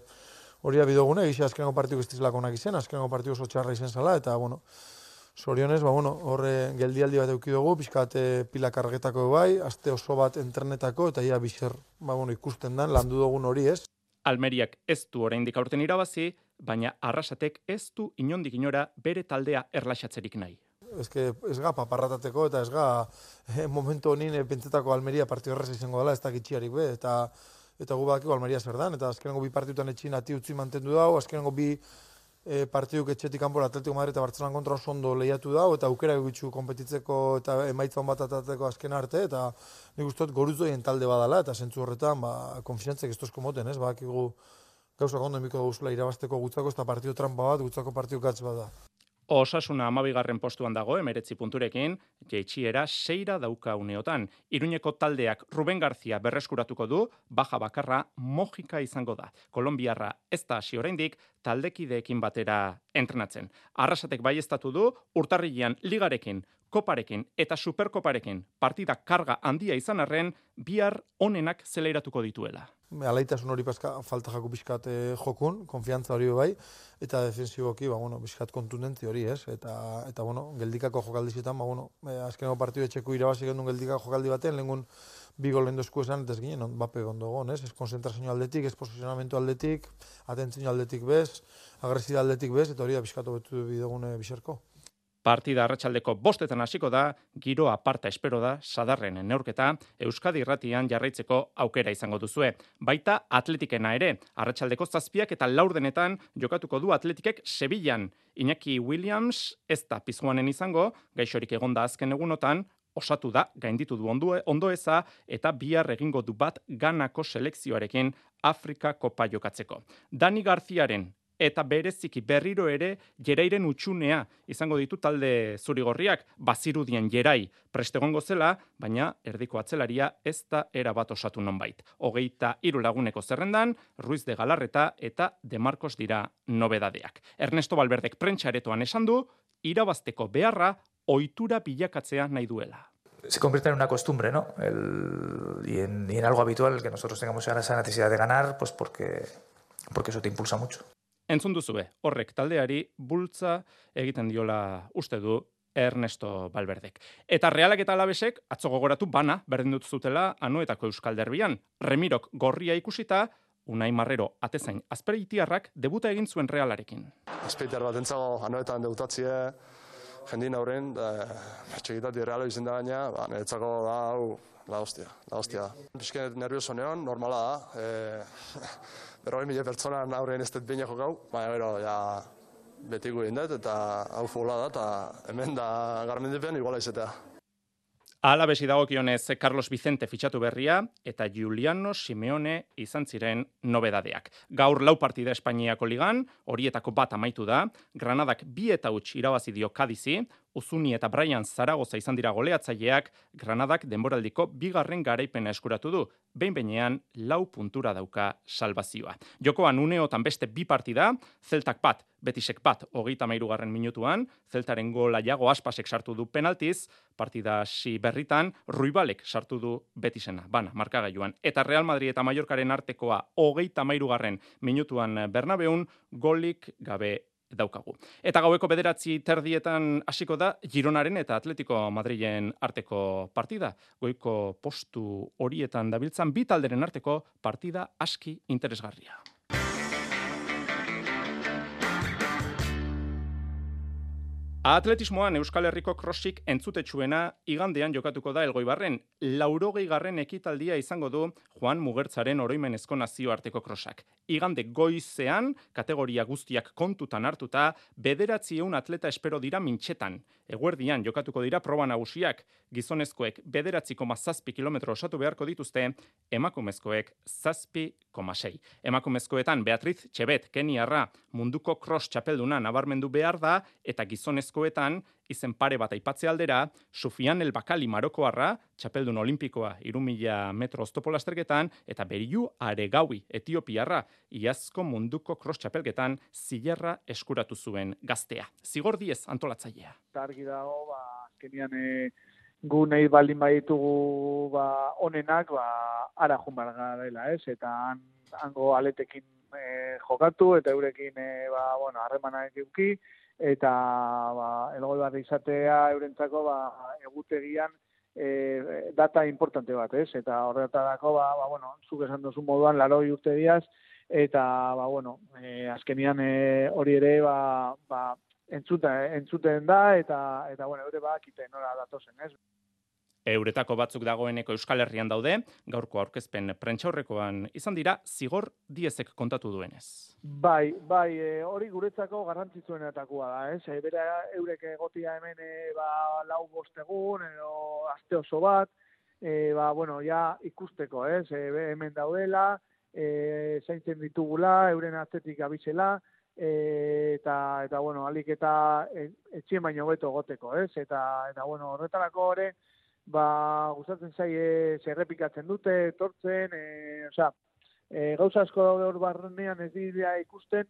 hori abidogune, egizia azkenengo partidu ez dizilako onak izan, azkenengo partidu oso txarra izan zala, eta, bueno, Sorionez, ba, bueno, horre geldialdi bat euki dugu, pixkate pila kargetako bai, aste oso bat internetako, eta ia bizer ba, bueno, ikusten dan, landu dugun hori ez. Almeriak ez du oraindik aurten irabazi, baina arrasatek ez du inondik inora bere taldea erlaxatzerik nahi. Ez que ez ga paparratateko eta ez ga eh, momentu honin eh, pentsetako Almeria partio erreza izango dela, ez da gitxiarik be, eta eta gu bakiko Almeria zer dan, eta azkenengo bi partiutan etxin ati utzi mantendu dago, azkenengo bi e, partiduk etxetik kanpora Atletico Madrid eta Barcelona kontra oso ondo lehiatu da eta aukera egitzu konpetitzeko eta emaitza bat atateko azken arte eta nik uste dut goruzoien talde badala eta sentzu horretan ba konfiantzek estozko moten, ez? Bakigu gauza ondo emiko guzula irabasteko gutzako eta partido trampa bat, gutzako partido gatz bada. Osasuna amabigarren postuan dago, emeretzi punturekin, jeitxiera seira dauka uneotan. Iruñeko taldeak Ruben Garzia berreskuratuko du, baja bakarra mojika izango da. Kolombiarra ez da hasi oraindik taldekideekin batera entrenatzen. Arrasatek bai du, urtarrilean ligarekin, koparekin eta superkoparekin partida karga handia izan arren, bihar onenak zeleiratuko dituela alaitasun hori paska falta jaku bizkat eh, jokun, konfiantza hori bai, eta defensiboki, ba, bueno, bizkat kontundentzi hori, ez? Eta, eta bueno, geldikako jokaldi zetan, ba, bueno, eh, azkeneko partidu etxeko irabazi gendun geldikako jokaldi batean, lehengun bi golen dozku esan, eta ez ginen, on, bape gondo gon, ez? Ez konzentrazio aldetik, ez posizionamentu aldetik, atentzio aldetik bez, agresida aldetik bez, eta hori da bizkatu betu bidegune biserko. Partida arratsaldeko bostetan hasiko da, giro aparta espero da, sadarren neurketa, Euskadi irratian jarraitzeko aukera izango duzue. Baita atletikena ere, arratsaldeko zazpiak eta laurdenetan jokatuko du atletikek Sevillan. Iñaki Williams ez da pizguanen izango, gaixorik egonda azken egunotan, osatu da, gainditu du ondo eza, eta bihar egingo du bat ganako selekzioarekin Afrika kopa jokatzeko. Dani Garziaren eta bereziki berriro ere jerairen utxunea izango ditu talde zurigorriak bazirudien jerai prestegongo zela, baina erdiko atzelaria ez da era bat osatu nonbait. Hogeita hiru laguneko zerrendan, Ruiz de Galarreta eta De Marcos dira nobedadeak. Ernesto Balberdek prentxaretoan esan du, irabazteko beharra ohitura bilakatzea nahi duela. se convierte en una costumbre, ¿no? El, y, en, y, en, algo habitual que nosotros tengamos esa necesidad de ganar, pues porque, porque eso te impulsa mucho. Entzun duzue, horrek taldeari bultza egiten diola uste du Ernesto Balberdek. Eta realak eta alabesek, atzo gogoratu bana, berdin dut zutela, anuetako euskal derbian. Remirok gorria ikusita, Unai Marrero atezain azperitiarrak debuta egin zuen realarekin. Azpeitiar bat entzago anuetan debutatzie, jendin aurren, txekitati realo izen da gaina, ba, niretzako da, hau, la hostia, la hostia. Bizken nervioso neon, normala da, e, berroi mila pertsona aurren ez dut baina jokau, baina bero, ja, beti guin dut, eta hau fola da, eta hemen da garmendipen iguala izatea. Ala besi dagokionez Carlos Vicente fitxatu berria eta Juliano Simeone izan ziren nobedadeak. Gaur lau partida Espainiako ligan, horietako bat amaitu da, Granadak bi eta huts irabazi dio Kadizi, Uzuni eta Brian Zaragoza izan dira goleatzaileak, Granadak denboraldiko bigarren garaipena eskuratu du, behin behinean lau puntura dauka salvazioa. Jokoan uneotan beste bi partida, Zeltak bat, Betisek bat, hogeita mairugarren minutuan, Zeltaren gola jago aspasek sartu du penaltiz, partida si berritan, Ruibalek sartu du Betisena, bana, markagailuan. Eta Real Madrid eta Mallorcaren artekoa hogeita mairugarren minutuan Bernabeun, golik gabe daukagu. Eta gaueko bederatzi terdietan hasiko da Gironaren eta Atletico Madrilen arteko partida. Goiko postu horietan dabiltzan bi talderen arteko partida aski interesgarria. Atletismoan Euskal Herriko crossik entzutetsuena igandean jokatuko da elgoibarren. Laurogei garren ekitaldia izango du Juan Mugertzaren oroimenezko nazioarteko crossak. Igande goizean, kategoria guztiak kontutan hartuta, bederatzi eun atleta espero dira mintxetan. Eguerdian jokatuko dira proba nagusiak, gizonezkoek bederatzi koma zazpi kilometro osatu beharko dituzte, emakumezkoek zazpi koma sei. Emakumezkoetan Beatriz Txebet, Keniarra, munduko cross txapelduna nabarmendu behar da, eta gizonezkoetan izen pare bat aipatze aldera, Sufian El Bakali Marokoarra, txapeldun olimpikoa irumila metro oztopolasterketan, eta Beriu Aregaui Etiopiarra, iazko munduko cross txapelketan zilerra eskuratu zuen gaztea. Zigor diez antolatzailea. Targi dago, ba, kenian e, gu nahi baldin baditugu ba, onenak, ba, ara jumar dela, ez? Eta han, hango aletekin e, jokatu, eta eurekin, e, ba, bueno, harremanak eduki, eta ba, elgoi bat izatea eurentzako ba, egutegian e, data importante bat, ez? Eta horretarako, ba, ba, bueno, zuk esan duzu moduan, laroi urte diaz, eta, ba, bueno, e, azkenian e, hori ere, ba, ba, entzuten, entzuten da, eta, eta bueno, eure ba, kite nora datozen, ez? Euretako batzuk dagoeneko Euskal Herrian daude, gaurko aurkezpen prentxaurrekoan izan dira, zigor diezek kontatu duenez. Bai, bai, e, hori guretzako garrantzitsuenetakoa da, ez? E, bera eurek egotia hemen e, ba, lau bostegun, edo aste oso bat, e, ba, bueno, ja ikusteko, ez? E, hemen daudela, e, zaintzen ditugula, euren atzetik abizela, e, eta, eta, bueno, alik eta etxien baino beto goteko, ez? Eta, eta bueno, horretarako hori, ba, gustatzen zaie zerrepikatzen dute, tortzen, e, osea, e, gauza asko daude hor barrenean ez dira ikusten.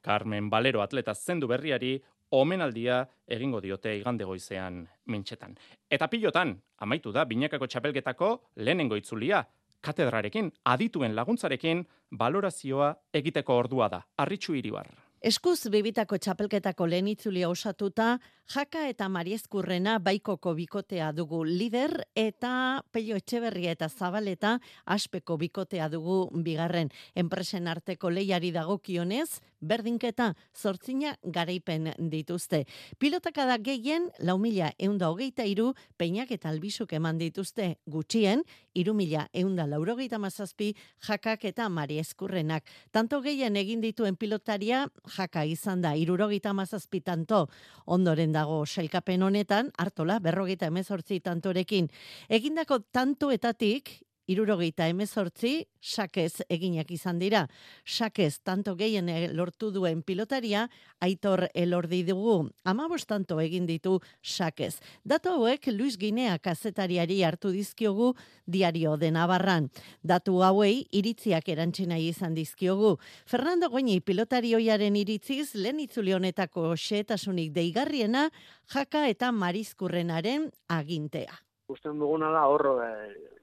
Carmen Valero atleta zendu berriari, omenaldia egingo diote igande goizean mintxetan. Eta pilotan, amaitu da, binakako txapelgetako lehenengo itzulia, katedrarekin, adituen laguntzarekin, balorazioa egiteko ordua da. Arritxu iribar. Eskuz bibitako txapelketako lehen itzulia osatuta, jaka eta mariezkurrena baikoko bikotea dugu lider eta peio etxeberria eta zabaleta aspeko bikotea dugu bigarren. Enpresen arteko lehiari dagokionez, berdinketa zortzina garaipen dituzte. Pilotaka da gehien, lau mila eunda hogeita iru, peinak eta albizuk eman dituzte gutxien, iru mila eunda laurogeita mazazpi, jakak eta mariezkurrenak. Tanto gehien egin dituen pilotaria, jaka izan da irurogita mazazpi tanto ondoren dago sailkapen honetan, hartola berrogeita emezortzi tantorekin. Egindako tantoetatik irurogeita emezortzi, sakez eginak izan dira. Sakez tanto gehien lortu duen pilotaria, aitor elordi dugu. Amabos tanto egin ditu sakez. Datu hauek Luis Ginea kazetariari hartu dizkiogu diario de Navarran. Datu hauei iritziak erantzina izan dizkiogu. Fernando Goñi pilotarioiaren iritziz, lehen itzuli honetako xeetasunik deigarriena, jaka eta marizkurrenaren agintea. Usten duguna da horro, e,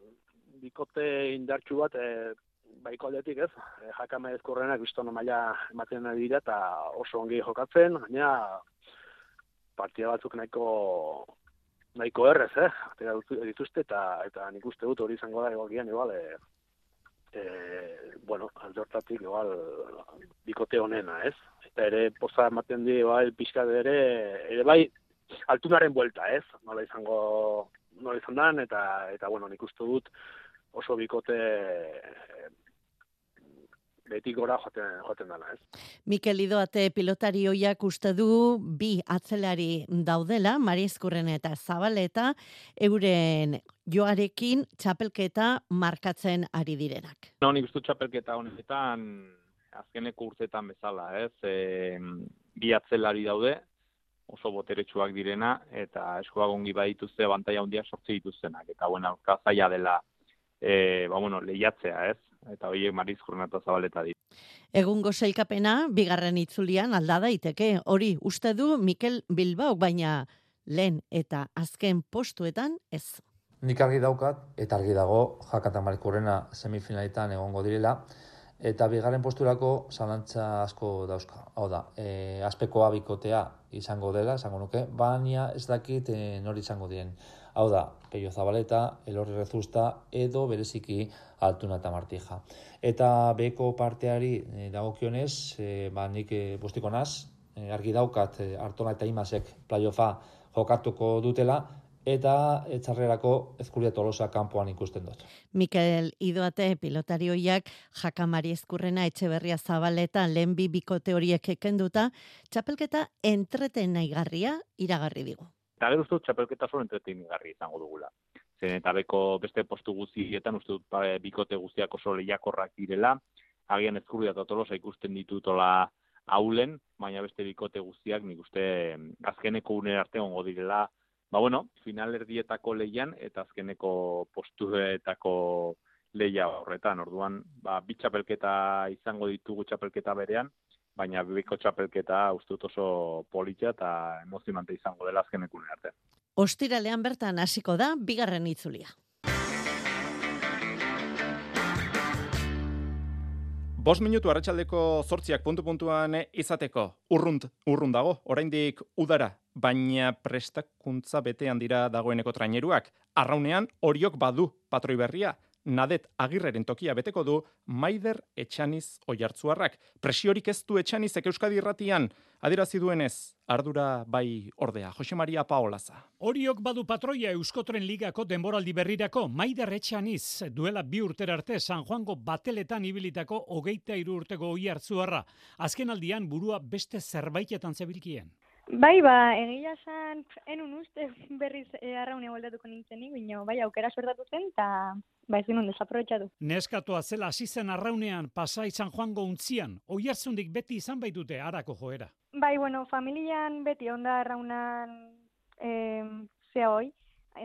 bikote indartxu bat e, baiko aldetik ez, e, jaka marizkurrenak biztona maila ematen ari dira eta oso ongi jokatzen, baina partida batzuk nahiko nahiko errez, eh? Atera dituzte eta eta nik uste dut hori izango da egokian igual e, e, bueno, aldortatik igual bikote honena, ez? Eta ere poza ematen di bai pixka ere ere bai altunaren buelta, ez? Nola izango nola izan dan eta eta bueno, nik uste dut oso bikote beti gora joten, joten dana, ez? Mikel Idoate pilotarioiak uste du bi atzelari daudela, Mariezkurren eta Zabaleta, euren joarekin txapelketa markatzen ari direnak. No, nik uste txapelketa honetan azkeneko urtetan bezala, ez? E, bi atzelari daude, oso boteretsuak direna, eta eskoa gongi badituzte bantaia handia sortzi dituztenak, eta bueno, zaila dela e, ba, bueno, lehiatzea, ez? eta horiek mariz jornata zabaleta dit. Egungo sailkapena bigarren itzulian alda daiteke. Hori uste du Mikel Bilbao baina lehen eta azken postuetan ez. Nik argi daukat eta argi dago jakata marikurrena semifinalitan egongo direla eta bigarren posturako zalantza asko dauzka. Hau da, e, azpekoa bikotea izango dela, izango nuke, baina ez dakit e, nori izango diren. Hau da, Peio Zabaleta, Elorri Rezusta edo bereziki Altuna eta Martija. Eta beko parteari e, dagokionez, e, ba, nik e, bustiko naz, e, argi daukat e, Artona eta Imasek playofa jokatuko dutela, eta etxarrerako ezkuria tolosa kanpoan ikusten dut. Mikel Idoate pilotarioiak jakamari ezkurrena etxeberria zabaleta lehen bi bikote horiek ekenduta, txapelketa entreten garria iragarri digu. Eta gero uste txapelketa zuen entretin garri izango dugula. Zen eta beko beste postu guztietan uste dut ba, bikote guztiak oso lehiakorrak direla, agian ezkurria eta tolosa ikusten ditutola haulen, baina beste bikote guztiak nik uste azkeneko une arte ongo direla, ba bueno, final erdietako leian eta azkeneko postuetako leia horretan, orduan, ba, bitxapelketa izango ditugu txapelketa berean, baina bibiko txapelketa ustut oso politxa eta emozionante izango dela azkenekune arte. Ostiralean bertan hasiko da bigarren itzulia. Bos minutu arratsaldeko zortziak puntu-puntuan izateko. Urrunt, urrun dago, oraindik udara, baina prestakuntza betean dira dagoeneko traineruak. Arraunean, horiok badu patroi berria, nadet agirreren tokia beteko du Maider Etxaniz oiartzuarrak. Presiorik ez du Etxanizek Euskadi irratian, adirazi duenez, ardura bai ordea. Jose Maria Paolaza. Horiok badu patroia Euskotren Ligako denboraldi berrirako Maider Etxaniz duela bi urter arte San Juango bateletan ibilitako hogeita iru urteko oiartzuarra. Azken aldian burua beste zerbaitetan zebilkien. Bai, ba, egia esan, enun uste berriz e, arraune goldatuko nintzenik, baina bai, aukera suertatu zen, eta bai, ez genuen desaprobetxatu. Neskatoa zela hasi zen arraunean, pasa izan joango untzian, oi hartzundik beti izan baitute arako joera. Bai, bueno, familian beti onda arraunan eh, zea hoi,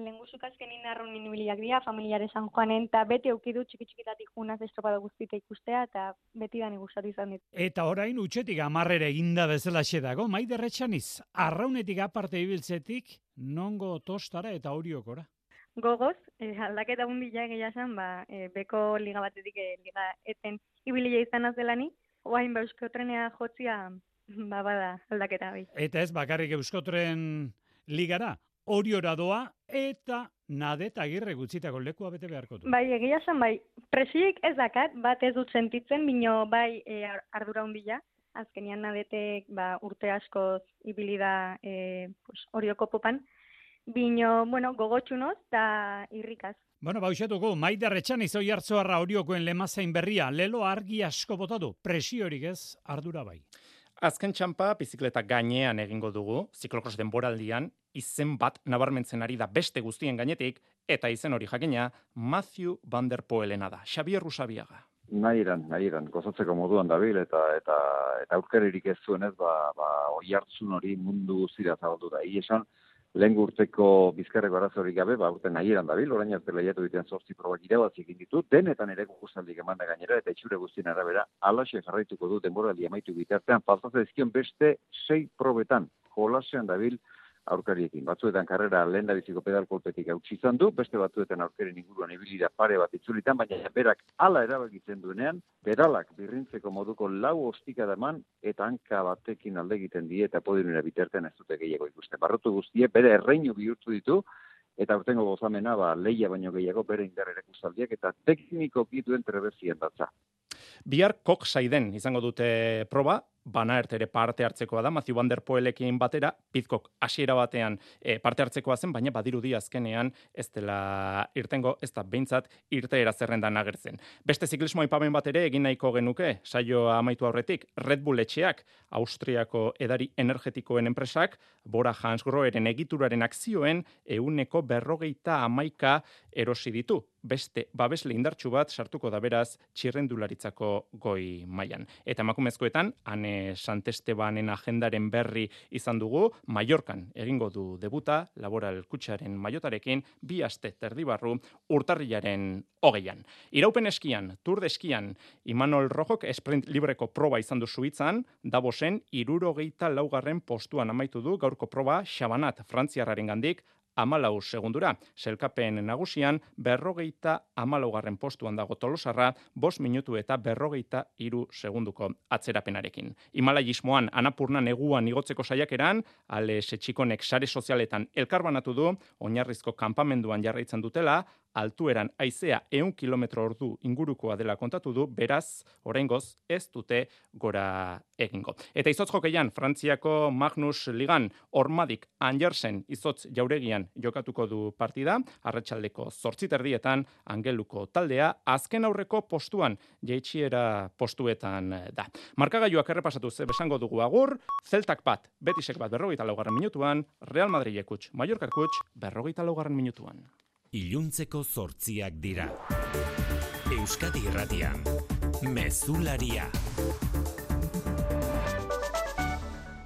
lenguzuk azkenin arrun inibiliak dira, familiare San Juanen, eta beti aukidu txiki txikitatik junaz estropada guztita ikustea, eta beti dani gustatu izan dit. Eta orain utxetik amarrere eginda bezala dago, maide retxaniz, arraunetik aparte ibiltzetik, nongo tostara eta horiokora? Gogoz, eh, aldaketa hundila egia esan, ba, eh, beko liga batetik eh, liga eten ibilia izan azelani, oain ba euskotrenea jotzia, ba, bada aldaketa bai. Eta ez bakarrik euskotren ligara, horiora doa eta nadet agirre gutzitako lekua bete beharko du. Bai, egia zen, bai, presiek ez dakat, bat ez dut sentitzen, bino bai e, ardura hundila, azkenian nadetek ba, urte askoz ibilida e, pues, orioko popan, bino, bueno, gogotxunoz da irrikaz. Bueno, bausatuko, maide retxan izoi hartzoarra horiokoen lemazain berria, lelo argi asko botatu, presiorik ez, ardura bai. Azken txampa, bizikleta gainean egingo dugu, ziklokros denboraldian, izen bat nabarmentzen ari da beste guztien gainetik, eta izen hori jakina, Matthew Van Der Poelena da. Xavier Rusabiaga. Nahi eran, nahi eran, gozatzeko moduan dabil, eta eta eta aurkeririk ez zuenez, ba, ba, oi hartzun hori mundu guztira zabaldu da. Igi esan, lehen urteko bizkarreko arazorik gabe, ba, urte nahi eran dabil, orain arte lehiatu diten sortzi probak irabazik ditu, denetan ere guztaldik eman da gainera, eta itxure guztien arabera, alaxe jarraituko du denboraldi amaitu bitartean, faltatzen ezkion beste sei probetan, jolasean dabil, aurkariekin. Batzuetan karrera lehen da biziko pedal kolpetik hautsi izan du, beste batzuetan aurkaren inguruan ibilira pare bat itzulitan, baina berak ala erabakitzen duenean, pedalak birrintzeko moduko lau ostika daman, eta hanka batekin alde egiten die, eta podinera biterten ez dute gehiago ikusten. Barrotu guztie, bere erreinu bihurtu ditu, eta urtengo gozamena, ba, leia baino gehiago bere indar erakustaldiak, eta tekniko duen trebezien datza. Bihar kok saiden izango dute proba, bana ere parte hartzekoa da, Matthew Van Der Poelekin batera, pizkok hasiera batean e, parte hartzekoa zen, baina badirudi azkenean ez dela irtengo, ez da behintzat irteera zerrendan agertzen. Beste ziklismo aipamen bat ere egin nahiko genuke, saio amaitu aurretik, Red Bull etxeak, Austriako edari energetikoen enpresak, Bora Hansgroeren egituraren akzioen, euneko berrogeita amaika erosi ditu. Beste babesle indartsu bat sartuko da beraz txirrendularitzako goi mailan. Eta emakumezkoetan, ane Santestebanen agendaren berri izan dugu, Mallorcan egingo du debuta, laboral kutsaren maiotarekin, bi aste terdibarru urtarrilaren hogeian. Iraupen eskian, tur de eskian, Imanol Rojok esprint libreko proba izan du suitzan, Davosen irurogeita laugarren postuan amaitu du gaurko proba Xabanat frantziarraren gandik, amalau segundura. Selkapen nagusian, berrogeita amalaugarren postuan dago tolosarra, bos minutu eta berrogeita iru segunduko atzerapenarekin. Himalajismoan, anapurna neguan igotzeko saiakeran, ale setxikonek sare sozialetan elkarbanatu du, oinarrizko kanpamenduan jarraitzen dutela, altueran aizea eun kilometro ordu ingurukoa dela kontatu du, beraz, oraingoz ez dute gora egingo. Eta izotz jokeian, Frantziako Magnus Ligan, ormadik Angersen izotz jauregian jokatuko du partida, arratsaldeko zortziterdietan, angeluko taldea, azken aurreko postuan, jeitxiera postuetan da. Markagailuak errepasatu ze besango dugu agur, zeltak bat, betisek bat berrogeita laugarren minutuan, Real Madrid ekuts, Mallorca ekuts, berrogeita laugarren minutuan iluntzeko zortziak dira. Euskadi Irratian, Mezularia.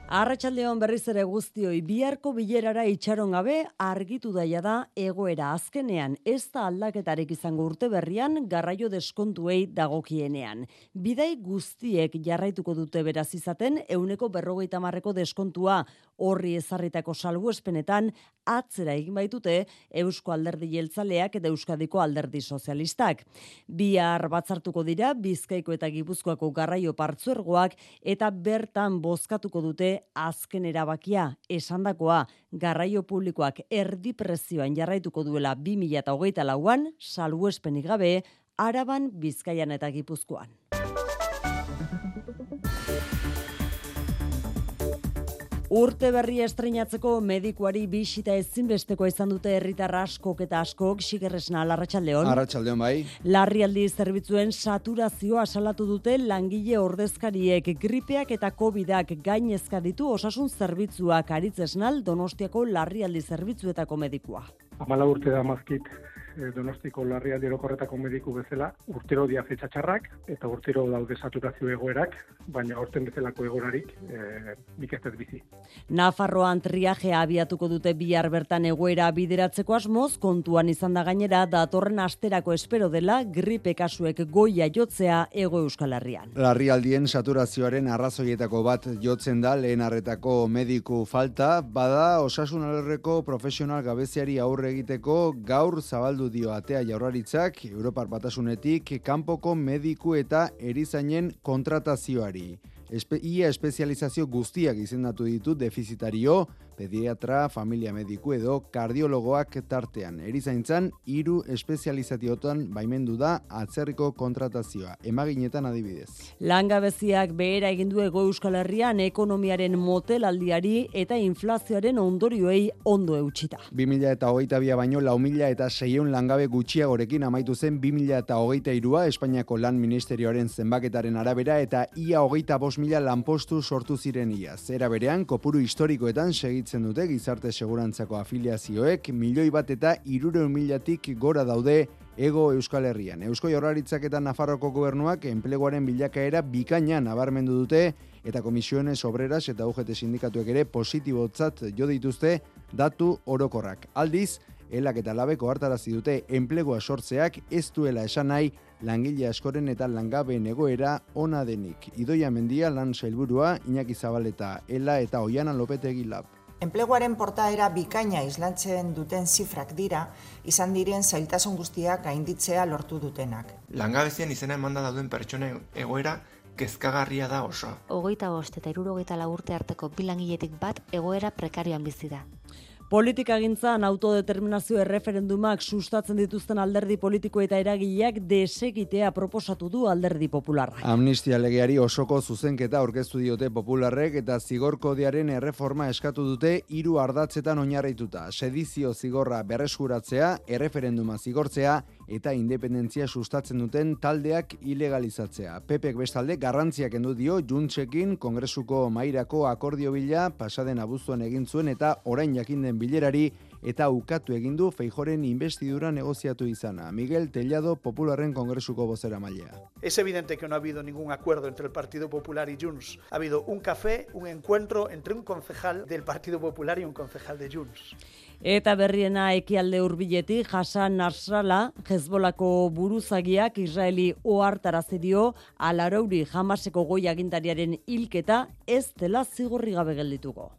Arratxaldeon berriz ere guztioi biharko bilerara itxaron gabe argitu daia da egoera azkenean ez da aldaketarik izango urte berrian garraio deskontuei dagokienean. Bidai guztiek jarraituko dute beraz izaten euneko berrogeita marreko deskontua horri ezarritako salbuespenetan atzera egin baitute Eusko Alderdi Jeltzaleak eta Euskadiko Alderdi Sozialistak. Bihar batzartuko dira Bizkaiko eta Gipuzkoako garraio partzuergoak eta bertan bozkatuko dute azken erabakia esandakoa garraio publikoak erdi prezioan jarraituko duela 2024 lauan salbuespenik gabe Araban, Bizkaian eta Gipuzkoan. Urte berri estreinatzeko medikuari bisita ezinbesteko izan dute herritar askok eta askok sigerresna larratsaldeon. Arratsaldeon bai. Larrialdi zerbitzuen saturazioa salatu dute langile ordezkariek gripeak eta covidak gainezka ditu osasun zerbitzuak aritzesnal Donostiako larrialdi zerbitzuetako medikua. Amala urte da mazkit donostiko larria dirokorretako mediku bezala, urtero dia txarrak eta urtero daude saturazio egoerak, baina orten bezalako egorarik e, ez bizi. Nafarroan triajea abiatuko dute bihar bertan egoera bideratzeko asmoz, kontuan izan da gainera datorren asterako espero dela gripe kasuek goia jotzea ego euskal herrian. Larrialdien saturazioaren arrazoietako bat jotzen da lehen arretako mediku falta, bada osasun alerreko profesional gabeziari aurre egiteko gaur zabaldu dio atea jaurlaritzak Europar Batasunetik kanpoko mediku eta erizainen kontratazioari. Espe, ia espezializazio guztiak izendatu ditu defizitario, pediatra, familia mediku edo kardiologoak tartean. Erizaintzan, hiru espezializatiotan baimendu da atzerriko kontratazioa, emaginetan adibidez. Langabeziak behera egin du ego Euskal Herrian ekonomiaren motelaldiari eta inflazioaren ondorioei ondo eutxita. 2000 eta hogeita bia baino lau mila eta seion langabe gutxiagorekin amaitu zen 2000 eta hogeita irua Espainiako lan ministerioaren zenbaketaren arabera eta ia hogeita bos mila lanpostu sortu ziren ia. Zera berean, kopuru historikoetan segitzen dute gizarte segurantzako afiliazioek milioi bat eta irureun milatik gora daude Ego Euskal Herrian. Eusko Jaurlaritzak eta Nafarroko gobernuak enpleguaren bilakaera bikaina nabarmendu dute eta komisiones obreras eta UGT sindikatuek ere positibotzat jo dituzte datu orokorrak. Aldiz, elak eta labeko hartarazi dute enplegua sortzeak ez duela esan nahi langile askoren eta langabeen egoera ona denik. Idoia mendia lan sailburua Iñaki Zabaleta, Ela eta Oiana Lopetegi Lab. Enpleguaren portaera bikaina islantzen duten zifrak dira, izan diren zailtasun guztiak gainditzea lortu dutenak. Langabezian izena emanda dauden pertsona egoera kezkagarria da oso. Hogeita bost eta irurogeita urte arteko bilangiletik bat egoera prekarioan bizi da. Politikagintzan autodeterminazio erreferendumak sustatzen dituzten alderdi politiko eta eragileak desegitea proposatu du alderdi popularra. Amnistia legeari osoko zuzenketa aurkeztu diote popularrek eta zigor kodearen erreforma eskatu dute hiru ardatzetan oinarrituta. Sedizio zigorra berreskuratzea, erreferenduma zigortzea eta independentzia sustatzen duten taldeak ilegalizatzea. Pepek bestalde garrantziak endu dio Juntsekin Kongresuko Mairako akordio bila pasaden abuztuan egin zuen eta orain jakin den bilerari eta ukatu egin du Feijoren investidura negoziatu izana. Miguel Tellado, Popularren Kongresuko bozera mailea. Es evidente que no ha habido ningún acuerdo entre el Partido Popular y Junts. Ha habido un café, un encuentro entre un concejal del Partido Popular y un concejal de Junts. Eta berriena ekialde hurbiletik Hasan Nasrallah, Hezbolako buruzagiak Israeli ohartarazi dio Alarouri Hamaseko goi agintariaren hilketa ez dela zigorri gabe geldituko.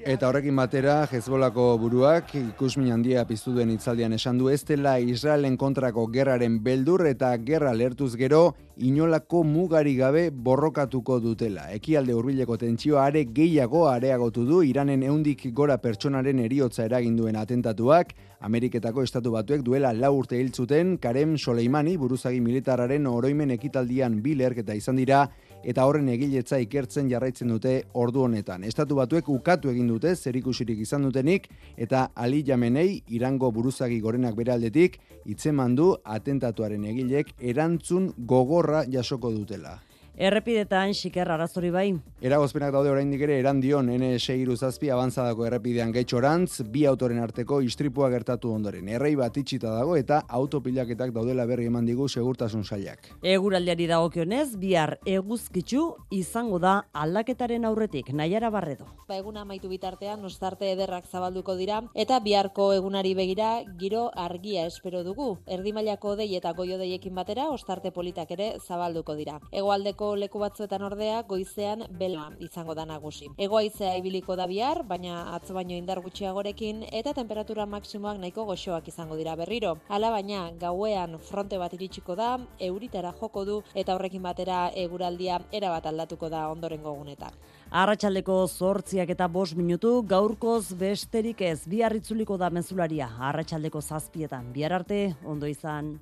Eta horrekin batera, Hezbolako buruak ikusmin handia piztu duen itzaldian esan du ez dela Israelen kontrako gerraren beldur eta gerra lertuz gero inolako mugari gabe borrokatuko dutela. Ekialde hurbileko tentsioa are gehiago areagotu du Iranen eundik gora pertsonaren eriotza eraginduen atentatuak, Ameriketako estatu batuek duela lau urte hiltzuten Karem Soleimani buruzagi militararen oroimen ekitaldian bilerketa izan dira eta horren egiletza ikertzen jarraitzen dute ordu honetan. Estatu batuek ukatu egin dute zerikusirik izan dutenik eta Ali Jamenei Irango buruzagi gorenak bere aldetik hitzeman du atentatuaren egilek erantzun gogorra jasoko dutela. Errepidetan xiker arazori bai. Eragozpenak daude oraindik ere eran dion N6 iruzazpi abantzadako errepidean gaitxorantz, bi autoren arteko istripua gertatu ondoren. Errei bat itxita dago eta autopilaketak daudela berri eman digu segurtasun sailak. Eguraldiari dagokionez, bihar eguzkitzu izango da aldaketaren aurretik, naiara barredo. Ba, eguna amaitu bitartean, ostarte ederrak zabalduko dira, eta biharko egunari begira, giro argia espero dugu. Erdimailako dei eta goio deiekin batera, ostarte politak ere zabalduko dira. Egoaldeko leku batzuetan ordea goizean bela izango da nagusi. Egoaizea ibiliko da bihar, baina atzo baino indar gutxiagorekin eta temperatura maksimoak nahiko goxoak izango dira berriro. Hala baina gauean fronte bat iritsiko da, euritara joko du eta horrekin batera eguraldia erabat aldatuko da ondorengo egunetan. Arratxaldeko zortziak eta bos minutu, gaurkoz besterik ez, bihar itzuliko da mezularia, arratsaldeko zazpietan, bihar arte, ondo izan.